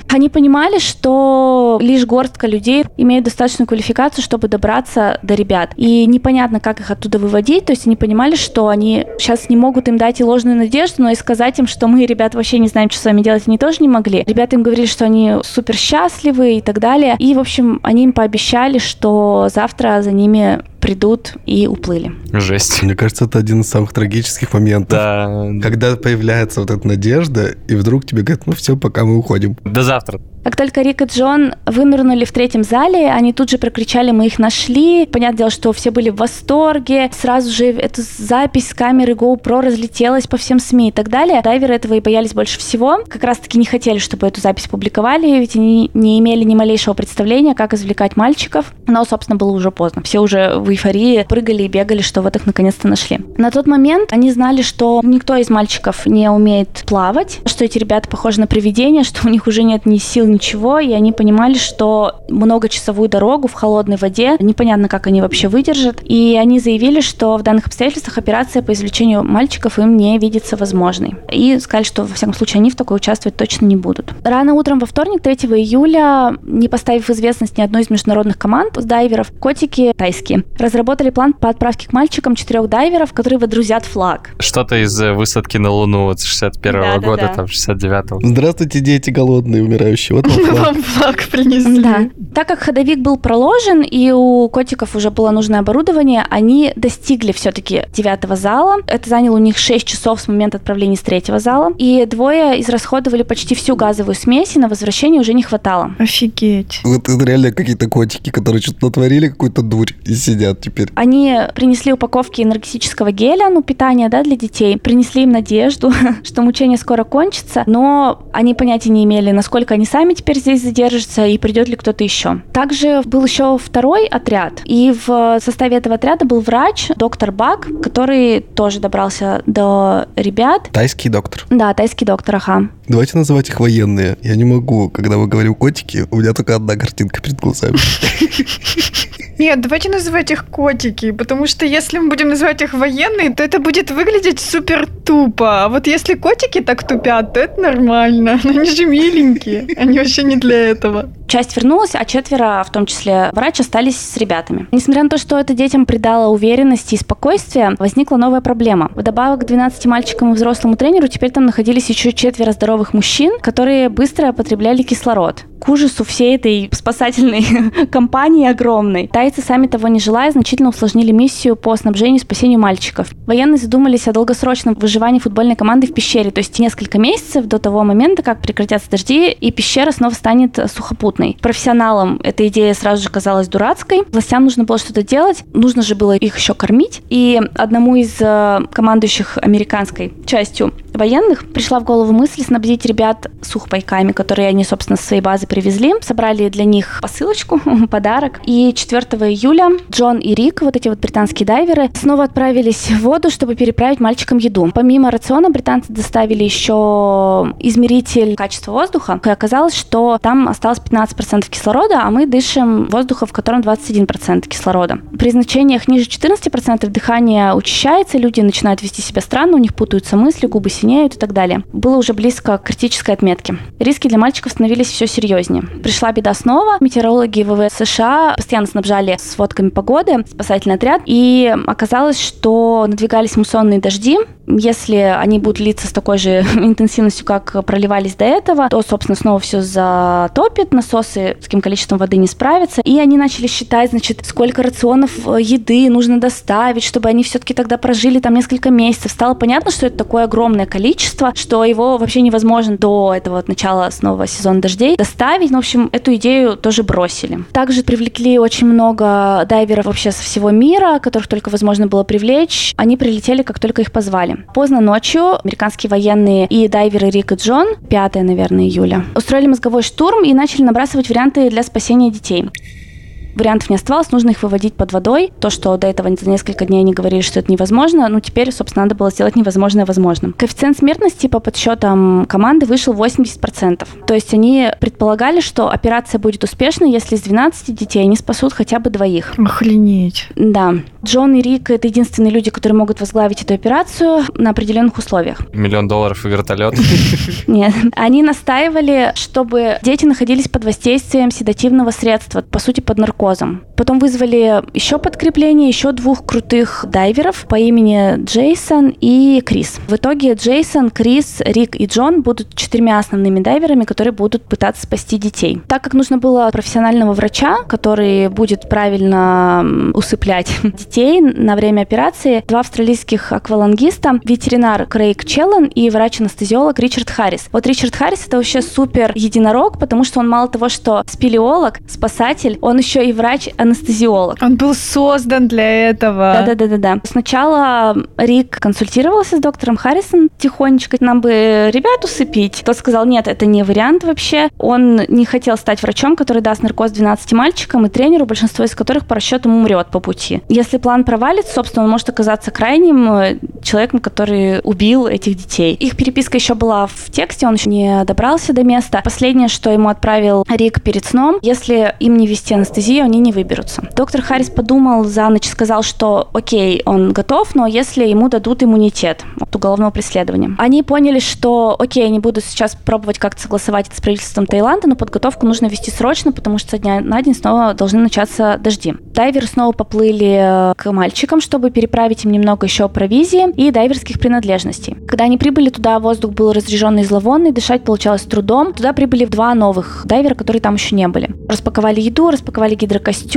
Они понимали, что лишь горстка людей имеют достаточную квалификацию, чтобы добраться до ребят. И непонятно, как их оттуда выводить. То есть они понимали, что они сейчас не могут им дать и ложную надежду, но и сказать им, что мы, ребят, вообще не знаем, что с вами делать, они тоже не могли. Ребята им говорили, что они супер счастливы и так далее. И, в общем, они им пообещали, что завтра за ними придут и уплыли. Жесть. Мне кажется, это один из самых трагических моментов. Да. Когда появляется вот эта надежда, и вдруг тебе говорят, ну все, пока мы уходим. До завтра. Как только Рик и Джон вынырнули в третьем зале, они тут же прокричали «Мы их нашли!». Понятное дело, что все были в восторге. Сразу же эта запись с камеры GoPro разлетелась по всем СМИ и так далее. Дайверы этого и боялись больше всего. Как раз-таки не хотели, чтобы эту запись публиковали, ведь они не имели ни малейшего представления, как извлекать мальчиков. Но, собственно, было уже поздно. Все уже в эйфории прыгали и бегали, что вот их наконец-то нашли. На тот момент они знали, что никто из мальчиков не умеет плавать, что эти ребята похожи на привидения, что у них уже нет ни сил, ничего, и они понимали, что многочасовую дорогу в холодной воде непонятно, как они вообще выдержат. И они заявили, что в данных обстоятельствах операция по извлечению мальчиков им не видится возможной. И сказали, что, во всяком случае, они в такой участвовать точно не будут. Рано утром во вторник, 3 июля, не поставив в известность ни одной из международных команд дайверов, котики тайские разработали план по отправке к мальчикам четырех дайверов, которые водрузят флаг. Что-то из э, высадки на Луну вот 61 -го да, года, да, да. там 69-го. Здравствуйте, дети голодные, умирающие. Вот вам флаг. флаг принесли. Да. Так как ходовик был проложен, и у котиков уже было нужное оборудование, они достигли все-таки девятого зала. Это заняло у них 6 часов с момента отправления с третьего зала. И двое израсходовали почти всю газовую смесь, и на возвращение уже не хватало. Офигеть. Вот это реально какие-то котики, которые что-то натворили, какую-то дурь, и сидят теперь. Они принесли упаковки энергетического геля, ну, питания, да, для детей. Принесли им надежду, что мучение скоро кончится, но они понятия не имели, насколько они сами теперь здесь задержится и придет ли кто-то еще. Также был еще второй отряд, и в составе этого отряда был врач, доктор Бак, который тоже добрался до ребят. Тайский доктор. Да, тайский доктор, ага. Давайте называть их военные. Я не могу, когда мы говорим котики, у меня только одна картинка перед глазами. Нет, давайте называть их котики, потому что если мы будем называть их военные, то это будет выглядеть супер тупо. А вот если котики так тупят, то это нормально. Но они же миленькие, они вообще не для этого. Часть вернулась, а четверо, в том числе врач, остались с ребятами. Несмотря на то, что это детям придало уверенности и спокойствия, возникла новая проблема. Вдобавок к 12 мальчикам и взрослому тренеру теперь там находились еще четверо здоровых мужчин, которые быстро потребляли кислород. К ужасу всей этой спасательной компании огромной. Тайцы, сами того не желая, значительно усложнили миссию по снабжению и спасению мальчиков. Военные задумались о долгосрочном выживании футбольной команды в пещере, то есть несколько месяцев до того момента, как прекратятся дожди, и пещера снова станет сухопутной. Профессионалам эта идея сразу же казалась дурацкой. Властям нужно было что-то делать, нужно же было их еще кормить. И одному из э, командующих американской частью военных пришла в голову мысль снабдить ребят сухпайками, которые они, собственно, с своей базы привезли. Собрали для них посылочку, подарок. И 4 июля Джон и Рик, вот эти вот британские дайверы, снова отправились в воду, чтобы переправить мальчикам еду. Помимо рациона британцы доставили еще измеритель качества воздуха. И оказалось, что там осталось 15% кислорода, а мы дышим воздуха, в котором 21% кислорода. При значениях ниже 14% дыхание учащается, люди начинают вести себя странно, у них путаются мысли, губы синеют и так далее. Было уже близко к критической отметке. Риски для мальчиков становились все серьезнее. Пришла беда снова. Метеорологи ВВС США постоянно снабжали сводками погоды спасательный отряд, и оказалось, что надвигались муссонные дожди, если они будут литься с такой же интенсивностью, как проливались до этого, то, собственно, снова все затопит, насосы с каким количеством воды не справятся. И они начали считать, значит, сколько рационов э, еды нужно доставить, чтобы они все-таки тогда прожили там несколько месяцев. Стало понятно, что это такое огромное количество, что его вообще невозможно до этого вот начала снова сезона дождей доставить. Ну, в общем, эту идею тоже бросили. Также привлекли очень много дайверов вообще со всего мира, которых только возможно было привлечь. Они прилетели, как только их позвали. Поздно ночью американские военные и дайверы Рик и Джон, 5, наверное, июля, устроили мозговой штурм и начали набрасывать варианты для спасения детей вариантов не оставалось, нужно их выводить под водой. То, что до этого за несколько дней они говорили, что это невозможно, ну теперь, собственно, надо было сделать невозможное возможным. Коэффициент смертности по подсчетам команды вышел 80%. То есть они предполагали, что операция будет успешной, если из 12 детей они спасут хотя бы двоих. Охренеть. Да. Джон и Рик — это единственные люди, которые могут возглавить эту операцию на определенных условиях. Миллион долларов и вертолет. Нет. Они настаивали, чтобы дети находились под воздействием седативного средства, по сути, под наркотиком наркозом. Потом вызвали еще подкрепление, еще двух крутых дайверов по имени Джейсон и Крис. В итоге Джейсон, Крис, Рик и Джон будут четырьмя основными дайверами, которые будут пытаться спасти детей. Так как нужно было профессионального врача, который будет правильно усыплять детей на время операции, два австралийских аквалангиста, ветеринар Крейг Челлен и врач-анестезиолог Ричард Харрис. Вот Ричард Харрис это вообще супер единорог, потому что он мало того, что спелеолог, спасатель, он еще и врач-анестезиолог. Он был создан для этого. Да-да-да-да. Сначала Рик консультировался с доктором Харрисон тихонечко, нам бы ребят усыпить. Тот сказал, нет, это не вариант вообще. Он не хотел стать врачом, который даст наркоз 12 мальчикам и тренеру, большинство из которых по расчетам умрет по пути. Если план провалится, собственно, он может оказаться крайним э, человеком, который убил этих детей. Их переписка еще была в тексте, он еще не добрался до места. Последнее, что ему отправил Рик перед сном, если им не вести анестезию, они не выберутся. Доктор Харрис подумал за ночь, сказал, что окей, он готов, но если ему дадут иммунитет от уголовного преследования. Они поняли, что окей, они будут сейчас пробовать как-то согласовать это с правительством Таиланда, но подготовку нужно вести срочно, потому что со дня на день снова должны начаться дожди. Дайверы снова поплыли к мальчикам, чтобы переправить им немного еще провизии и дайверских принадлежностей. Когда они прибыли туда, воздух был разреженный и зловонный, дышать получалось трудом. Туда прибыли два новых дайвера, которые там еще не были. Распаковали еду, распаковали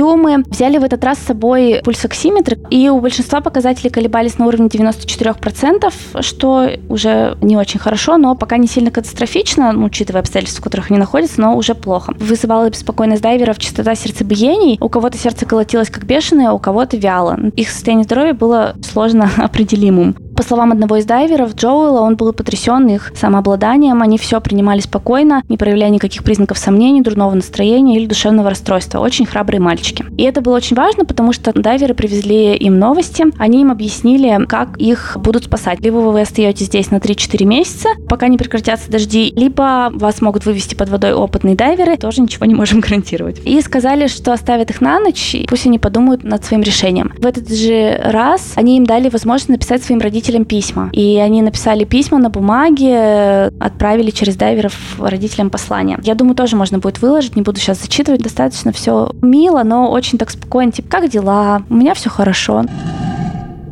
гидро гидрокостюмы. Взяли в этот раз с собой пульсоксиметр, и у большинства показателей колебались на уровне 94%, что уже не очень хорошо, но пока не сильно катастрофично, ну, учитывая обстоятельства, в которых они находятся, но уже плохо. Вызывала беспокойность дайверов частота сердцебиений. У кого-то сердце колотилось как бешеное, у кого-то вяло. Их состояние здоровья было сложно определимым. По словам одного из дайверов, Джоуэла, он был потрясен их самообладанием, они все принимали спокойно, не проявляя никаких признаков сомнений, дурного настроения или душевного расстройства. Очень храбрые мальчики. И это было очень важно, потому что дайверы привезли им новости, они им объяснили, как их будут спасать. Либо вы остаетесь здесь на 3-4 месяца, пока не прекратятся дожди, либо вас могут вывести под водой опытные дайверы, тоже ничего не можем гарантировать. И сказали, что оставят их на ночь, и пусть они подумают над своим решением. В этот же раз они им дали возможность написать своим родителям родителям письма. И они написали письма на бумаге, отправили через дайверов родителям послание. Я думаю, тоже можно будет выложить, не буду сейчас зачитывать. Достаточно все мило, но очень так спокойно. Типа, как дела? У меня все хорошо.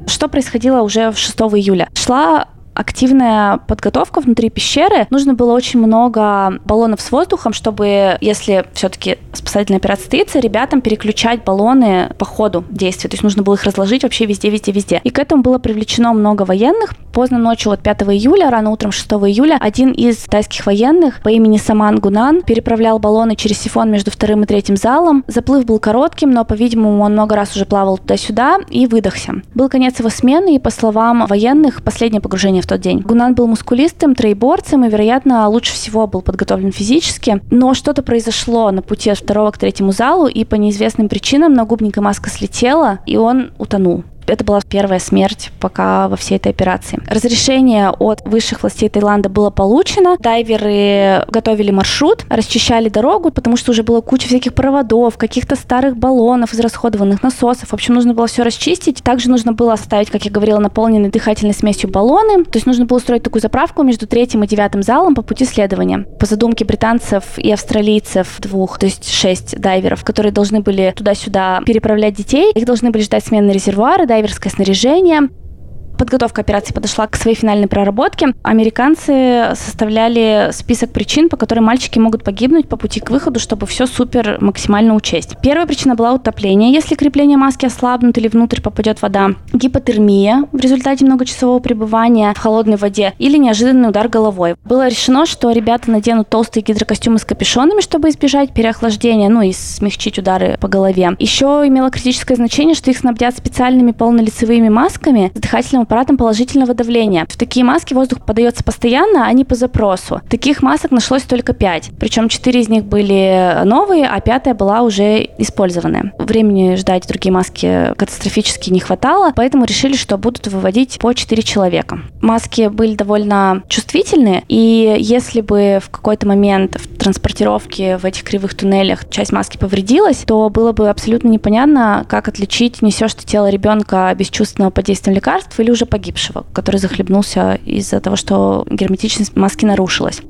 Что происходило уже 6 июля? Шла активная подготовка внутри пещеры. Нужно было очень много баллонов с воздухом, чтобы, если все-таки спасательная операция состоится, ребятам переключать баллоны по ходу действия. То есть нужно было их разложить вообще везде, везде, везде. И к этому было привлечено много военных. Поздно ночью, вот 5 июля, рано утром 6 июля, один из тайских военных по имени Саман Гунан переправлял баллоны через сифон между вторым и третьим залом. Заплыв был коротким, но, по-видимому, он много раз уже плавал туда-сюда и выдохся. Был конец его смены, и, по словам военных, последнее погружение в тот день. Гунан был мускулистым, троеборцем и, вероятно, лучше всего был подготовлен физически. Но что-то произошло на пути от второго к третьему залу, и по неизвестным причинам нагубника маска слетела, и он утонул. Это была первая смерть пока во всей этой операции. Разрешение от высших властей Таиланда было получено. Дайверы готовили маршрут, расчищали дорогу, потому что уже было куча всяких проводов, каких-то старых баллонов, израсходованных насосов. В общем, нужно было все расчистить. Также нужно было оставить, как я говорила, наполненные дыхательной смесью баллоны. То есть нужно было устроить такую заправку между третьим и девятым залом по пути следования. По задумке британцев и австралийцев двух, то есть шесть дайверов, которые должны были туда-сюда переправлять детей, их должны были ждать сменные резервуары, дайверское снаряжение. Подготовка операции подошла к своей финальной проработке. Американцы составляли список причин, по которым мальчики могут погибнуть по пути к выходу, чтобы все супер максимально учесть. Первая причина была утопление, если крепление маски ослабнут или внутрь попадет вода. Гипотермия в результате многочасового пребывания в холодной воде или неожиданный удар головой. Было решено, что ребята наденут толстые гидрокостюмы с капюшонами, чтобы избежать переохлаждения, ну и смягчить удары по голове. Еще имело критическое значение, что их снабдят специальными полнолицевыми масками с дыхательным аппаратом положительного давления. В такие маски воздух подается постоянно, а не по запросу. Таких масок нашлось только 5. Причем 4 из них были новые, а пятая была уже использованная. Времени ждать другие маски катастрофически не хватало, поэтому решили, что будут выводить по 4 человека. Маски были довольно чувствительные, и если бы в какой-то момент в транспортировке в этих кривых туннелях часть маски повредилась, то было бы абсолютно непонятно, как отличить, несешь ты тело ребенка бесчувственного под действием лекарств или уже погибшего, который захлебнулся из-за того, что герметичность маски нарушилась.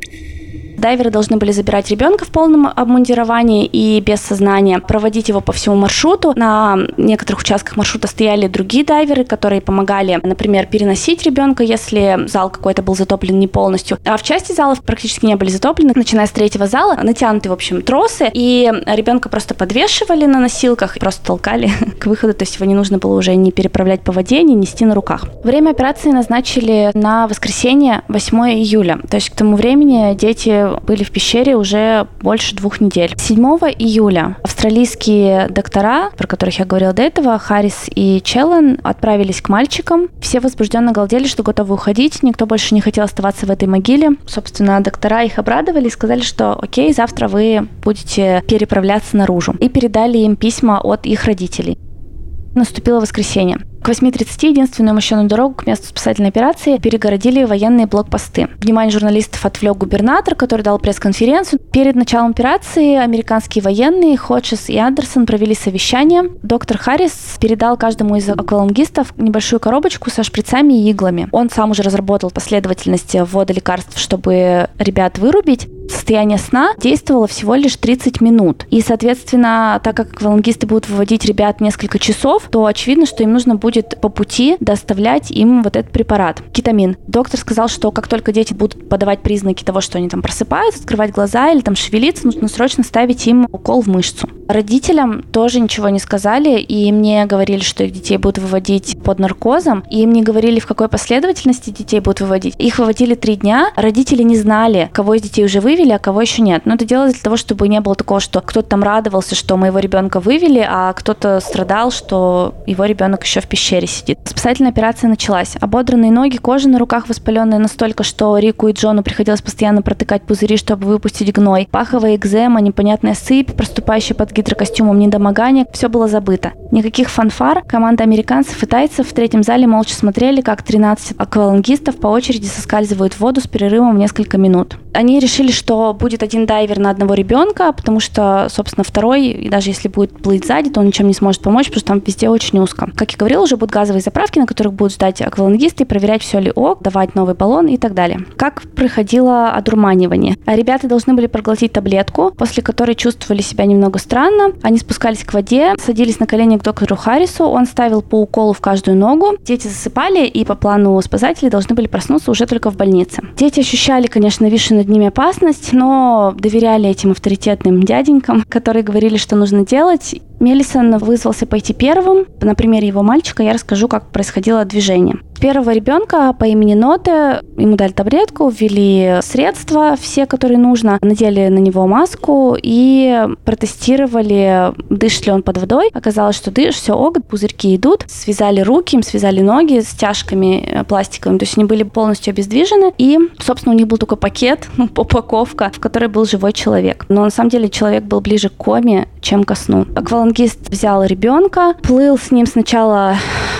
Дайверы должны были забирать ребенка в полном обмундировании и без сознания, проводить его по всему маршруту. На некоторых участках маршрута стояли другие дайверы, которые помогали, например, переносить ребенка, если зал какой-то был затоплен не полностью. А в части залов практически не были затоплены, начиная с третьего зала, натянуты, в общем, тросы, и ребенка просто подвешивали на носилках, просто толкали к выходу, то есть его не нужно было уже не переправлять по воде, не нести на руках. Время операции назначили на воскресенье 8 июля, то есть к тому времени дети были в пещере уже больше двух недель. 7 июля австралийские доктора, про которых я говорила до этого, Харрис и Челлен, отправились к мальчикам. Все возбужденно галдели, что готовы уходить. Никто больше не хотел оставаться в этой могиле. Собственно, доктора их обрадовали и сказали, что окей, завтра вы будете переправляться наружу. И передали им письма от их родителей. Наступило воскресенье. К 8.30 единственную мощенную дорогу к месту спасательной операции перегородили военные блокпосты. Внимание журналистов отвлек губернатор, который дал пресс-конференцию. Перед началом операции американские военные Ходжес и Андерсон провели совещание. Доктор Харрис передал каждому из аквалангистов небольшую коробочку со шприцами и иглами. Он сам уже разработал последовательность ввода лекарств, чтобы ребят вырубить состояние сна действовало всего лишь 30 минут. И, соответственно, так как аквалангисты будут выводить ребят несколько часов, то очевидно, что им нужно будет по пути доставлять им вот этот препарат, кетамин. Доктор сказал, что как только дети будут подавать признаки того, что они там просыпаются, открывать глаза или там шевелиться, нужно срочно ставить им укол в мышцу. Родителям тоже ничего не сказали, и мне говорили, что их детей будут выводить под наркозом, и им не говорили, в какой последовательности детей будут выводить. Их выводили три дня, родители не знали, кого из детей уже вывели, а кого еще нет. Но это делалось для того, чтобы не было такого, что кто-то там радовался, что моего ребенка вывели, а кто-то страдал, что его ребенок еще в пещере сидит. Спасательная операция началась. Ободранные ноги, кожа на руках воспаленная настолько, что Рику и Джону приходилось постоянно протыкать пузыри, чтобы выпустить гной. Паховая экзема, непонятная сыпь, проступающая под гидрокостюмом недомогание. Все было забыто. Никаких фанфар. Команда американцев и тайцев в третьем зале молча смотрели, как 13 аквалангистов по очереди соскальзывают в воду с перерывом в несколько минут. Они решили, что будет один дайвер на одного ребенка, потому что, собственно, второй, и даже если будет плыть сзади, то он ничем не сможет помочь, потому что там везде очень узко. Как я говорила, уже будут газовые заправки, на которых будут ждать аквалангисты, проверять, все ли ок, давать новый баллон и так далее. Как проходило одурманивание? Ребята должны были проглотить таблетку, после которой чувствовали себя немного странно. Они спускались к воде, садились на колени к доктору Харрису, он ставил по уколу в каждую ногу. Дети засыпали и по плану спасателей должны были проснуться уже только в больнице. Дети ощущали, конечно, нависшую над ними опасность, но доверяли этим авторитетным дяденькам, которые говорили, что нужно делать. Мелисон вызвался пойти первым. На примере его мальчика я расскажу, как происходило движение. Первого ребенка по имени Ноте ему дали таблетку, ввели средства, все, которые нужно, надели на него маску и протестировали, дышит ли он под водой. Оказалось, что дышит, все ок, пузырьки идут. Связали руки, им связали ноги с тяжками э, пластиковыми, то есть они были полностью обездвижены. И, собственно, у них был такой пакет, ну, упаковка, в которой был живой человек. Но на самом деле человек был ближе к коме, чем ко сну. Аквалангист взял ребенка, плыл с ним сначала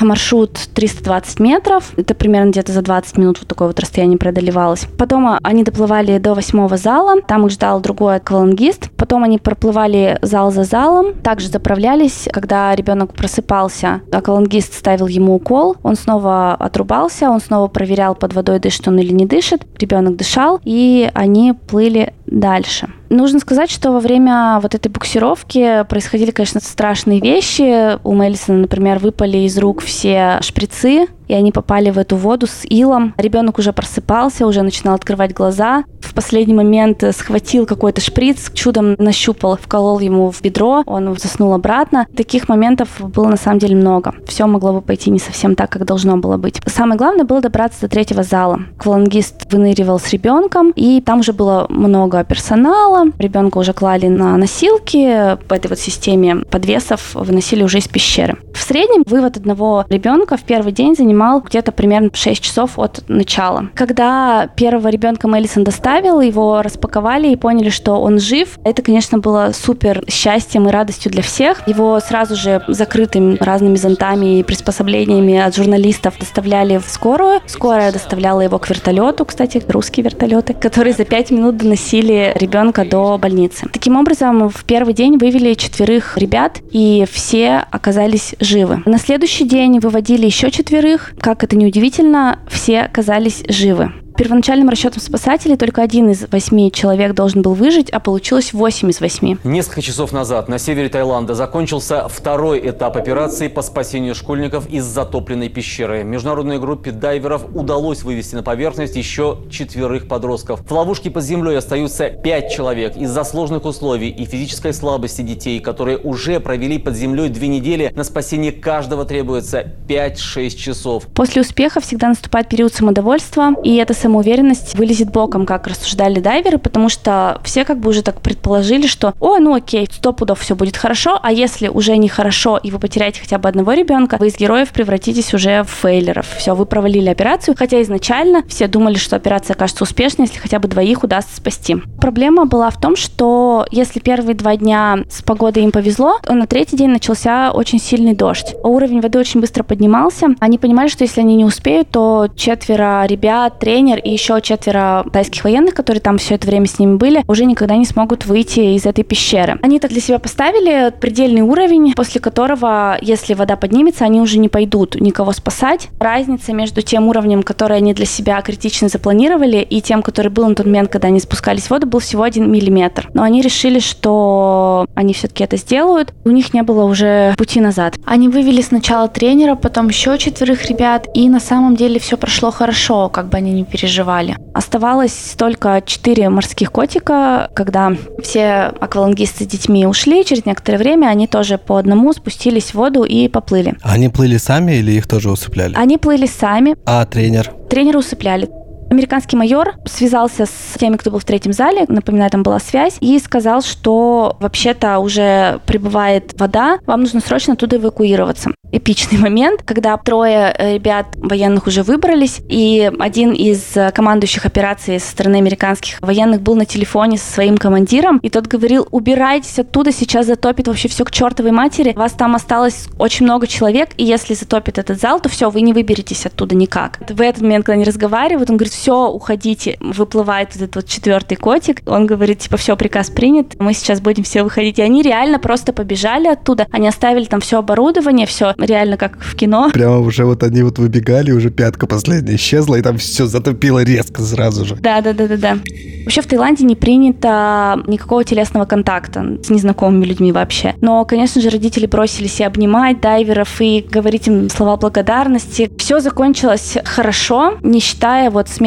маршрут 320 метров. Это примерно где-то за 20 минут вот такое вот расстояние преодолевалось. Потом а, они доплывали до восьмого зала, там их ждал другой аквалангист. Потом они проплывали зал за залом, также заправлялись. Когда ребенок просыпался, аквалангист ставил ему укол, он снова отрубался, он снова проверял под водой, дышит он или не дышит. Ребенок дышал, и они плыли дальше. Нужно сказать, что во время вот этой буксировки происходили, конечно, страшные вещи. У Мелисона, например, выпали из рук все шприцы, и они попали в эту воду с илом. Ребенок уже просыпался, уже начинал открывать глаза. В последний момент схватил какой-то шприц, чудом нащупал, вколол ему в бедро, он заснул обратно. Таких моментов было на самом деле много. Все могло бы пойти не совсем так, как должно было быть. Самое главное было добраться до третьего зала. Аквалангист выныривал с ребенком, и там уже было много персонала. Ребенка уже клали на носилки по этой вот системе подвесов, выносили уже из пещеры. В среднем вывод одного ребенка в первый день занимал занимал где-то примерно 6 часов от начала. Когда первого ребенка Мелисон доставил, его распаковали и поняли, что он жив, это, конечно, было супер счастьем и радостью для всех. Его сразу же закрытым разными зонтами и приспособлениями от журналистов доставляли в скорую. Скорая доставляла его к вертолету, кстати, русские вертолеты, которые за 5 минут доносили ребенка до больницы. Таким образом, в первый день вывели четверых ребят, и все оказались живы. На следующий день выводили еще четверых, как это неудивительно, все оказались живы первоначальным расчетам спасателей только один из восьми человек должен был выжить, а получилось восемь из восьми. Несколько часов назад на севере Таиланда закончился второй этап операции по спасению школьников из затопленной пещеры. Международной группе дайверов удалось вывести на поверхность еще четверых подростков. В ловушке под землей остаются пять человек. Из-за сложных условий и физической слабости детей, которые уже провели под землей две недели, на спасение каждого требуется 5-6 часов. После успеха всегда наступает период самодовольства, и это самоуверенность вылезет боком, как рассуждали дайверы, потому что все как бы уже так предположили, что, о, ну окей, сто пудов все будет хорошо, а если уже не хорошо, и вы потеряете хотя бы одного ребенка, вы из героев превратитесь уже в фейлеров. Все, вы провалили операцию, хотя изначально все думали, что операция окажется успешной, если хотя бы двоих удастся спасти. Проблема была в том, что если первые два дня с погодой им повезло, то на третий день начался очень сильный дождь. Уровень воды очень быстро поднимался. Они понимали, что если они не успеют, то четверо ребят, тренер и еще четверо тайских военных, которые там все это время с ними были, уже никогда не смогут выйти из этой пещеры. Они так для себя поставили предельный уровень, после которого, если вода поднимется, они уже не пойдут никого спасать. Разница между тем уровнем, который они для себя критично запланировали, и тем, который был на тот момент, когда они спускались в воду, был всего один миллиметр. Но они решили, что они все-таки это сделают. У них не было уже пути назад. Они вывели сначала тренера, потом еще четверых ребят, и на самом деле все прошло хорошо, как бы они не переживали переживали. Оставалось только четыре морских котика. Когда все аквалангисты с детьми ушли, через некоторое время они тоже по одному спустились в воду и поплыли. Они плыли сами или их тоже усыпляли? Они плыли сами. А тренер? Тренера усыпляли. Американский майор связался с теми, кто был в третьем зале, напоминаю, там была связь, и сказал, что вообще-то уже прибывает вода, вам нужно срочно оттуда эвакуироваться. Эпичный момент, когда трое э, ребят военных уже выбрались, и один из командующих операций со стороны американских военных был на телефоне со своим командиром, и тот говорил, убирайтесь оттуда, сейчас затопит вообще все к чертовой матери, вас там осталось очень много человек, и если затопит этот зал, то все, вы не выберетесь оттуда никак. В этот момент, когда они разговаривают, он говорит, все, уходите. Выплывает этот вот четвертый котик. Он говорит, типа, все, приказ принят, мы сейчас будем все выходить. И они реально просто побежали оттуда. Они оставили там все оборудование, все реально как в кино. Прямо уже вот они вот выбегали, уже пятка последняя исчезла, и там все затопило резко сразу же. Да, да, да, да, да. Вообще в Таиланде не принято никакого телесного контакта с незнакомыми людьми вообще. Но, конечно же, родители бросились и обнимать дайверов, и говорить им слова благодарности. Все закончилось хорошо, не считая вот смерти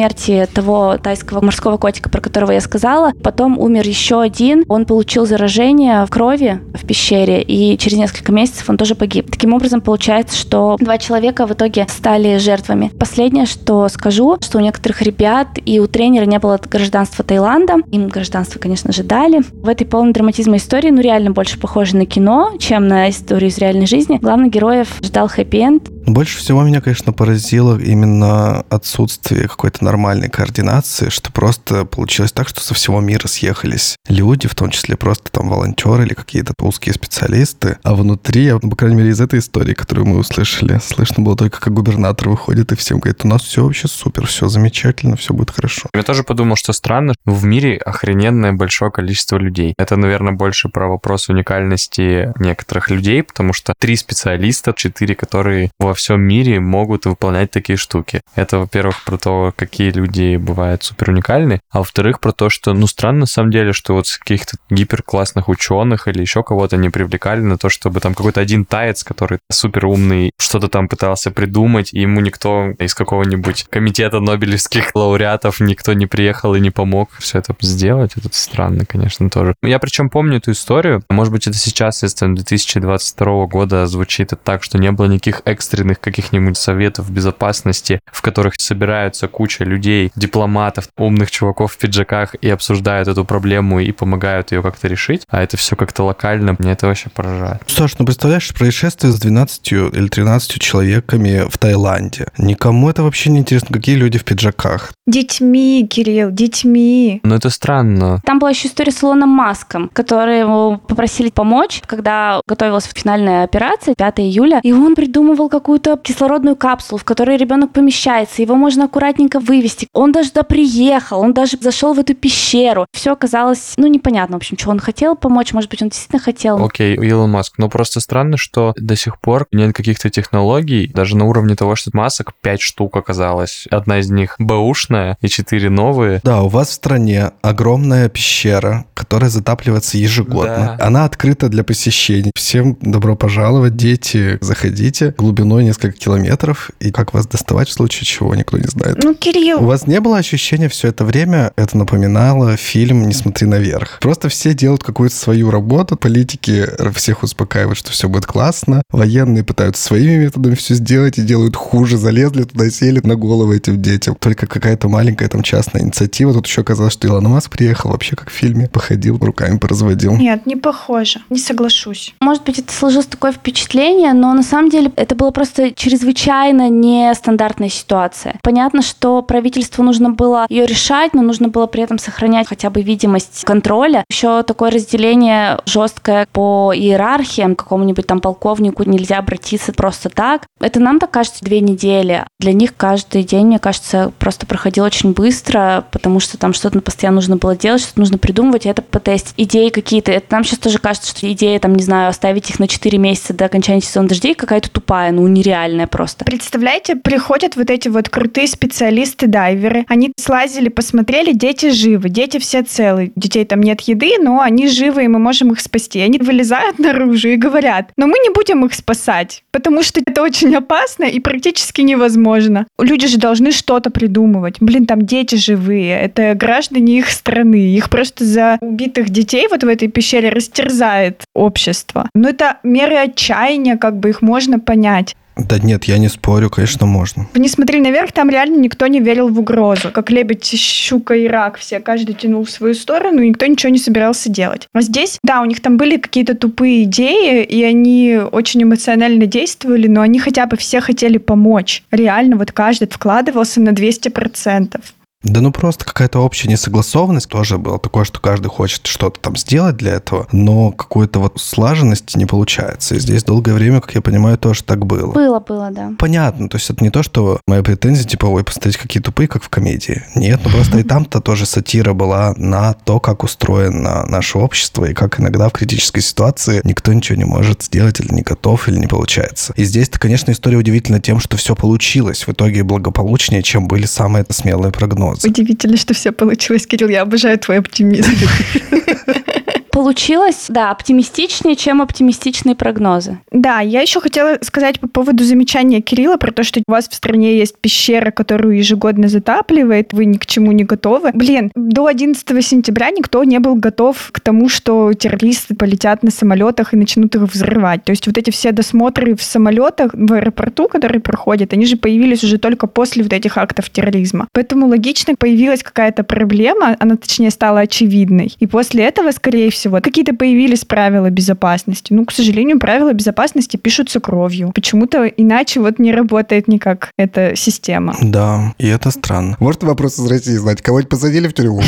того тайского морского котика, про которого я сказала. Потом умер еще один. Он получил заражение в крови в пещере, и через несколько месяцев он тоже погиб. Таким образом, получается, что два человека в итоге стали жертвами. Последнее, что скажу, что у некоторых ребят и у тренера не было гражданства Таиланда. Им гражданство, конечно же, дали. В этой полной драматизма истории, ну, реально больше похоже на кино, чем на историю из реальной жизни. Главных героев ждал хэппи-энд. Больше всего меня, конечно, поразило именно отсутствие какой-то нормальной координации, что просто получилось так, что со всего мира съехались люди, в том числе просто там волонтеры или какие-то узкие специалисты. А внутри, ну, по крайней мере, из этой истории, которую мы услышали, слышно было только, как губернатор выходит и всем говорит, у нас все вообще супер, все замечательно, все будет хорошо. Я тоже подумал, что странно, в мире охрененное большое количество людей. Это, наверное, больше про вопрос уникальности некоторых людей, потому что три специалиста, четыре, которые во всем мире могут выполнять такие штуки. Это, во-первых, про то, какие люди бывают супер уникальны, а во-вторых, про то, что, ну, странно на самом деле, что вот каких-то гиперклассных ученых или еще кого-то не привлекали на то, чтобы там какой-то один таец, который супер умный, что-то там пытался придумать, и ему никто из какого-нибудь комитета нобелевских лауреатов никто не приехал и не помог все это сделать. Это странно, конечно, тоже. Я причем помню эту историю. Может быть, это сейчас, из 2022 года звучит так, что не было никаких экстренных каких-нибудь советов безопасности, в которых собираются куча людей, дипломатов, умных чуваков в пиджаках и обсуждают эту проблему и помогают ее как-то решить. А это все как-то локально. Мне это вообще поражает. Саш, ну представляешь, происшествие с 12 или 13 человеками в Таиланде. Никому это вообще не интересно, какие люди в пиджаках. Детьми, Кирилл, детьми. Но это странно. Там была еще история с Илоном Маском, который его попросили помочь, когда готовилась финальная операция, 5 июля, и он придумывал какую-то кислородную капсулу, в которой ребенок помещается, его можно аккуратненько вывести. Он даже туда приехал, он даже зашел в эту пещеру. Все оказалось, ну, непонятно, в общем, что он хотел помочь, может быть, он действительно хотел. Окей, okay, Илон Маск, но просто странно, что до сих пор нет каких-то технологий, даже на уровне того, что масок 5 штук оказалось. Одна из них бэушная и 4 новые. Да, у вас в стране огромная пещера, которая затапливается ежегодно. Да. Она открыта для посещений. Всем добро пожаловать, дети, заходите. Глубиной несколько километров. И как вас доставать в случае чего, никто не знает. Ну, Кирилл... У вас не было ощущения все это время, это напоминало фильм «Не смотри наверх». Просто все делают какую-то свою работу, политики всех успокаивают, что все будет классно, военные пытаются своими методами все сделать и делают хуже, залезли туда, сели на голову этим детям. Только какая-то маленькая там частная инициатива. Тут еще оказалось, что Илон Маск приехал вообще как в фильме, походил, руками поразводил. Нет, не похоже, не соглашусь. Может быть, это сложилось такое впечатление, но на самом деле это было просто чрезвычайно нестандартная ситуация. Понятно, что правительству нужно было ее решать, но нужно было при этом сохранять хотя бы видимость контроля. Еще такое разделение жесткое по иерархиям, какому-нибудь там полковнику нельзя обратиться просто так. Это нам так кажется две недели. Для них каждый день, мне кажется, просто проходил очень быстро, потому что там что-то постоянно нужно было делать, что-то нужно придумывать, и это потестить. Идеи какие-то. Это нам сейчас тоже кажется, что идея, там, не знаю, оставить их на 4 месяца до окончания сезона дождей какая-то тупая, ну, нереальная просто. Представляете, приходят вот эти вот крутые специалисты-дайверы, они слазили, посмотрели, дети живы, дети все целы, детей там нет еды, но они живы, и мы можем их спасти. Они вылезают наружу и говорят, но мы не будем их спасать, потому что это очень опасно и практически невозможно. Люди же должны что-то придумывать. Блин, там дети живые, это граждане их страны, их просто за убитых детей вот в этой пещере растерзает общество. Но это меры отчаяния, как бы их можно понять. Да нет, я не спорю, конечно, можно. Не смотри наверх, там реально никто не верил в угрозу. Как лебедь, щука и рак, все, каждый тянул в свою сторону, и никто ничего не собирался делать. А здесь, да, у них там были какие-то тупые идеи, и они очень эмоционально действовали, но они хотя бы все хотели помочь. Реально, вот каждый вкладывался на 200%. Да ну просто какая-то общая несогласованность тоже было такое, что каждый хочет что-то там сделать для этого, но какой-то вот слаженности не получается. И здесь долгое время, как я понимаю, тоже так было. Было, было, да. Понятно, то есть это не то, что моя претензия, типа, ой, посмотрите, какие тупые, как в комедии. Нет, ну просто и там-то тоже сатира была на то, как устроено наше общество, и как иногда в критической ситуации никто ничего не может сделать, или не готов, или не получается. И здесь-то, конечно, история удивительна тем, что все получилось в итоге благополучнее, чем были самые смелые прогнозы прогнозы. Удивительно, что все получилось, Кирилл. Я обожаю твой оптимизм. Получилось, да, оптимистичнее, чем оптимистичные прогнозы. Да, я еще хотела сказать по поводу замечания Кирилла про то, что у вас в стране есть пещера, которую ежегодно затапливает, вы ни к чему не готовы. Блин, до 11 сентября никто не был готов к тому, что террористы полетят на самолетах и начнут их взрывать. То есть вот эти все досмотры в самолетах в аэропорту, которые проходят, они же появились уже только после вот этих актов терроризма. Поэтому логично появилась какая-то проблема, она точнее стала очевидной. И после этого, скорее всего, всего. Какие-то появились правила безопасности. Ну, к сожалению, правила безопасности пишутся кровью. Почему-то иначе вот не работает никак эта система. Да, и это странно. Может вопрос из России знать, кого-нибудь посадили в тюрьму?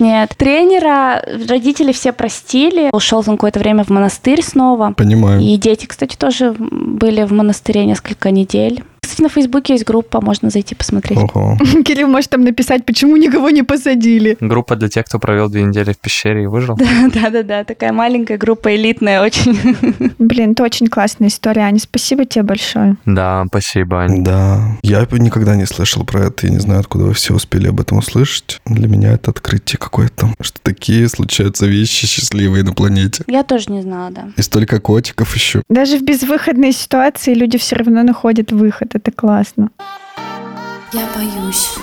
Нет, тренера родители все простили. Ушел он какое-то время в монастырь снова. Понимаю. И дети, кстати, тоже были в монастыре несколько недель. Кстати, на Фейсбуке есть группа, можно зайти посмотреть. Ого. Кирилл может там написать, почему никого не посадили. Группа для тех, кто провел две недели в пещере и выжил. Да-да-да, такая маленькая группа, элитная очень. Блин, это очень классная история, Аня. Спасибо тебе большое. Да, спасибо, Аня. Да, я никогда не слышал про это, я не знаю, откуда вы все успели об этом услышать. Для меня это открытие какое-то, что такие случаются вещи счастливые на планете. Я тоже не знала, да. И столько котиков еще. Даже в безвыходной ситуации люди все равно находят выход. Это классно. Я боюсь.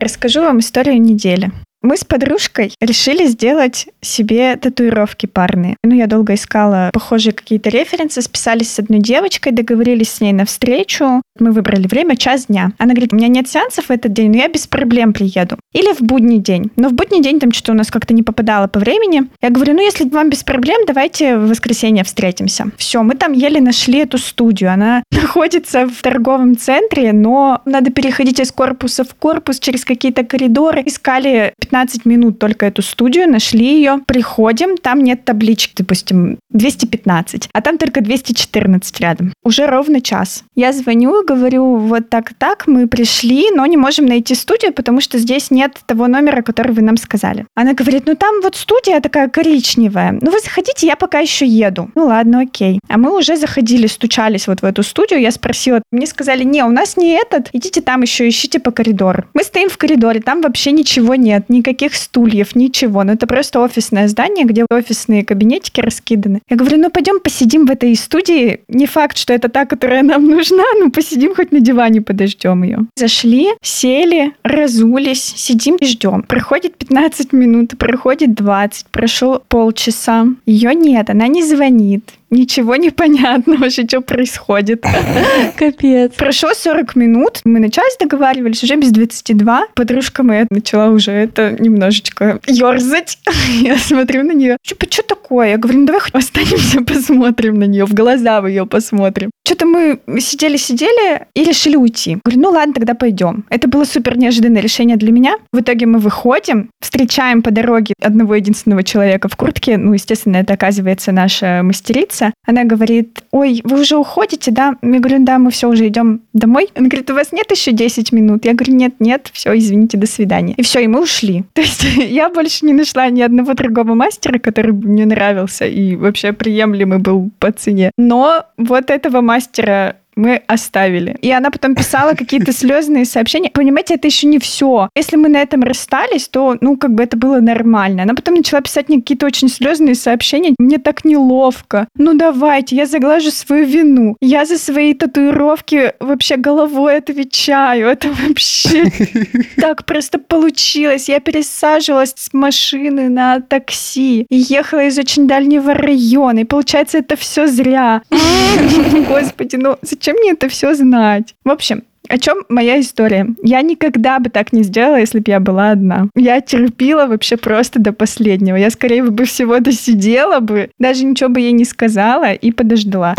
Расскажу вам историю недели. Мы с подружкой решили сделать себе татуировки парные. Ну, я долго искала похожие какие-то референсы, списались с одной девочкой, договорились с ней на встречу. Мы выбрали время, час дня. Она говорит, у меня нет сеансов в этот день, но я без проблем приеду. Или в будний день. Но в будний день там что-то у нас как-то не попадало по времени. Я говорю, ну, если вам без проблем, давайте в воскресенье встретимся. Все, мы там еле нашли эту студию. Она находится в торговом центре, но надо переходить из корпуса в корпус через какие-то коридоры. Искали 15 минут только эту студию, нашли ее, приходим, там нет табличек, допустим, 215, а там только 214 рядом. Уже ровно час. Я звоню и говорю, вот так-так, мы пришли, но не можем найти студию, потому что здесь нет того номера, который вы нам сказали. Она говорит, ну там вот студия такая коричневая. Ну вы заходите, я пока еще еду. Ну ладно, окей. А мы уже заходили, стучались вот в эту студию, я спросила, мне сказали, не, у нас не этот, идите там еще ищите по коридору. Мы стоим в коридоре, там вообще ничего нет, ни никаких стульев, ничего. Ну, это просто офисное здание, где офисные кабинетики раскиданы. Я говорю, ну, пойдем посидим в этой студии. Не факт, что это та, которая нам нужна, но посидим хоть на диване, подождем ее. Зашли, сели, разулись, сидим и ждем. Проходит 15 минут, проходит 20, прошло полчаса. Ее нет, она не звонит ничего не понятно вообще, что происходит. Капец. Прошло 40 минут, мы на час договаривались, уже без 22. Подружка моя начала уже это немножечко ерзать. Я смотрю на нее. Типа, что такое? Я говорю, ну давай хоть останемся, посмотрим на нее, в глаза в ее посмотрим. Что-то мы сидели-сидели и решили уйти. Говорю, ну ладно, тогда пойдем. Это было супер неожиданное решение для меня. В итоге мы выходим, встречаем по дороге одного единственного человека в куртке. Ну, естественно, это оказывается наша мастерица улице. Она говорит, ой, вы уже уходите, да? Я говорю, да, мы все уже идем домой. Она говорит, у вас нет еще 10 минут? Я говорю, нет, нет, все, извините, до свидания. И все, и мы ушли. То есть я больше не нашла ни одного другого мастера, который бы мне нравился и вообще приемлемый был по цене. Но вот этого мастера мы оставили. И она потом писала какие-то слезные сообщения. Понимаете, это еще не все. Если мы на этом расстались, то, ну, как бы это было нормально. Она потом начала писать мне какие-то очень слезные сообщения. Мне так неловко. Ну, давайте, я заглажу свою вину. Я за свои татуировки вообще головой отвечаю. Это вообще так просто получилось. Я пересаживалась с машины на такси и ехала из очень дальнего района. И получается, это все зря. Господи, ну зачем мне это все знать? В общем, о чем моя история? Я никогда бы так не сделала, если бы я была одна. Я терпела вообще просто до последнего. Я скорее бы всего досидела бы, даже ничего бы ей не сказала и подождала.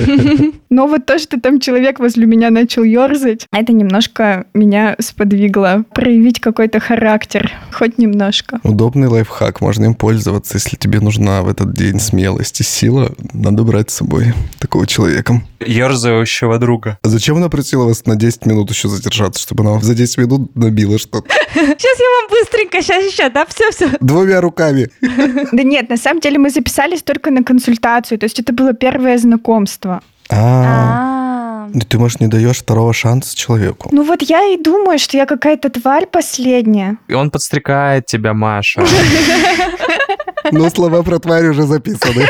Но вот то, что там человек возле меня начал ерзать, это немножко меня сподвигло проявить какой-то характер, хоть немножко. Удобный лайфхак, можно им пользоваться, если тебе нужна в этот день смелость и сила, надо брать с собой такого человека. Ерзающего друга. А зачем она просила вас на 10 минут еще задержаться, чтобы она за 10 минут набила что-то? Сейчас я вам быстренько, сейчас еще, да, все-все. Двумя руками. Да нет, на самом деле мы записались только на консультацию, то есть это было первое знакомство. А, А, ты, может, не даешь второго шанса человеку? Ну вот я и думаю, что я какая-то тварь последняя. И он подстрекает тебя, Маша. Ну, слова про тварь уже записаны.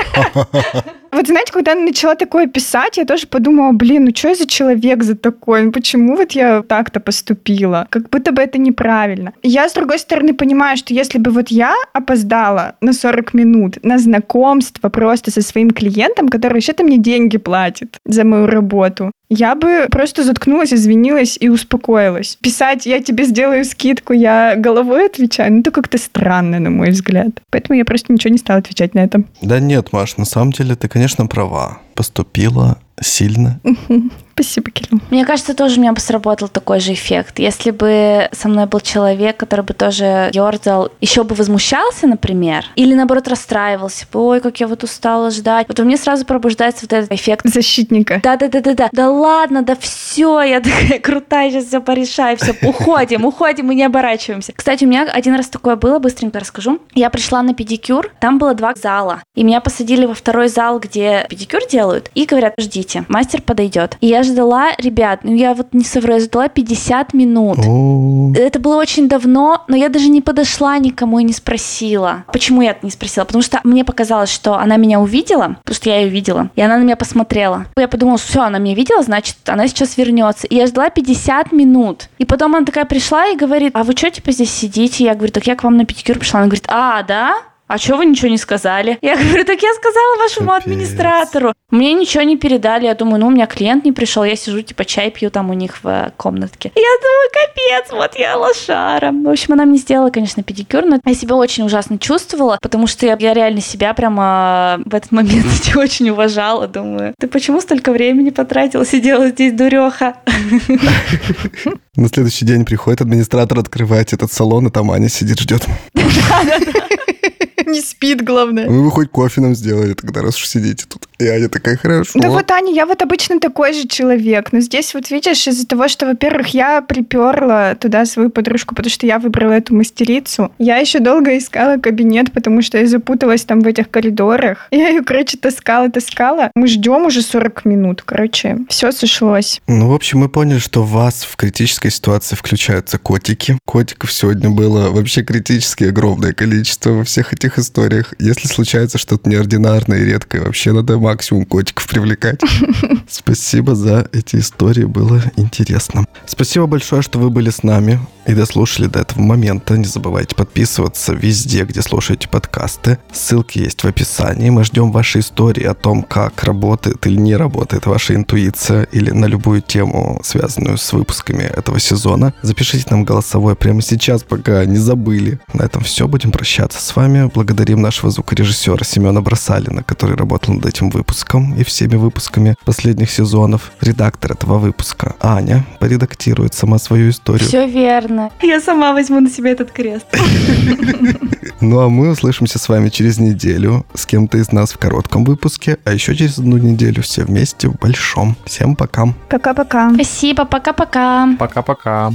Вот знаете, когда я начала такое писать, я тоже подумала, блин, ну что я за человек за такой? Ну почему вот я так-то поступила? Как будто бы это неправильно. Я, с другой стороны, понимаю, что если бы вот я опоздала на 40 минут на знакомство просто со своим клиентом, который вообще-то мне деньги платит за мою работу, я бы просто заткнулась, извинилась и успокоилась. Писать «я тебе сделаю скидку, я головой отвечаю», ну это как-то странно, на мой взгляд. Поэтому я просто ничего не стала отвечать на это. Да нет, Маш, на самом деле ты, конечно, права. Поступила сильно. Спасибо, Кирилл. Мне кажется, тоже у меня бы сработал такой же эффект. Если бы со мной был человек, который бы тоже ерзал, еще бы возмущался, например, или наоборот расстраивался бы, ой, как я вот устала ждать. Вот у меня сразу пробуждается вот этот эффект Защитника. да, да, да, да, да. Да ладно, да все, я такая крутая, сейчас все порешаю, все, уходим, уходим и не оборачиваемся. Кстати, у меня один раз такое было, быстренько расскажу. Я пришла на педикюр, там было два зала, и меня посадили во второй зал, где педикюр делают, и говорят, ждите, мастер подойдет. И я ждала, ребят, ну я вот не совру, я ждала 50 минут. Это было очень давно, но я даже не подошла никому и не спросила. Почему я не спросила? Потому что мне показалось, что она меня увидела, потому что я ее видела, и она на меня посмотрела. Я подумала, все, она меня видела, значит, она сейчас вернется. И я ждала 50 минут. И потом она такая пришла и говорит, а вы что, типа, здесь сидите? Я говорю, так я к вам на педикюр пришла. Она говорит, а, да? А что вы ничего не сказали? Я говорю, так я сказала вашему Капец. администратору. Мне ничего не передали. Я думаю, ну, у меня клиент не пришел. Я сижу, типа, чай пью там у них в э, комнатке. Я думаю, капец, вот я лошара. В общем, она мне сделала, конечно, педикюр, но я себя очень ужасно чувствовала, потому что я, я реально себя прямо в этот момент очень уважала. Думаю, ты почему столько времени потратил, сидела здесь, дуреха? на следующий день приходит администратор открывать этот салон, и там Аня сидит, ждет. Не спит, главное. Ну, вы хоть кофе нам сделали тогда, раз уж сидите тут. И Аня такая, хорошо. Да вот, Аня, я вот обычно такой же человек. Но здесь вот видишь, из-за того, что, во-первых, я приперла туда свою подружку, потому что я выбрала эту мастерицу. Я еще долго искала кабинет, потому что я запуталась там в этих коридорах. Я ее, короче, таскала, таскала. Мы ждем уже 40 минут. Короче, все сошлось. Ну, в общем, мы поняли, что вас в критической ситуации включаются котики. Котиков сегодня было вообще критически огромное количество во всех этих историях. Если случается что-то неординарное и редкое, вообще надо максимум котиков привлекать. Спасибо за эти истории, было интересно. Спасибо большое, что вы были с нами и дослушали до этого момента. Не забывайте подписываться везде, где слушаете подкасты. Ссылки есть в описании. Мы ждем ваши истории о том, как работает или не работает ваша интуиция или на любую тему, связанную с выпусками этого сезона. Запишите нам голосовое прямо сейчас, пока не забыли. На этом все. Будем прощаться с вами. Благодарим нашего звукорежиссера Семена Бросалина, который работал над этим выпуском и всеми выпусками последних сезонов. Редактор этого выпуска Аня поредактирует сама свою историю. Все верно. Я сама возьму на себя этот крест. Ну а мы услышимся с вами через неделю с кем-то из нас в коротком выпуске, а еще через одну неделю все вместе в большом. Всем пока. Пока-пока. Спасибо, пока-пока. Пока-пока.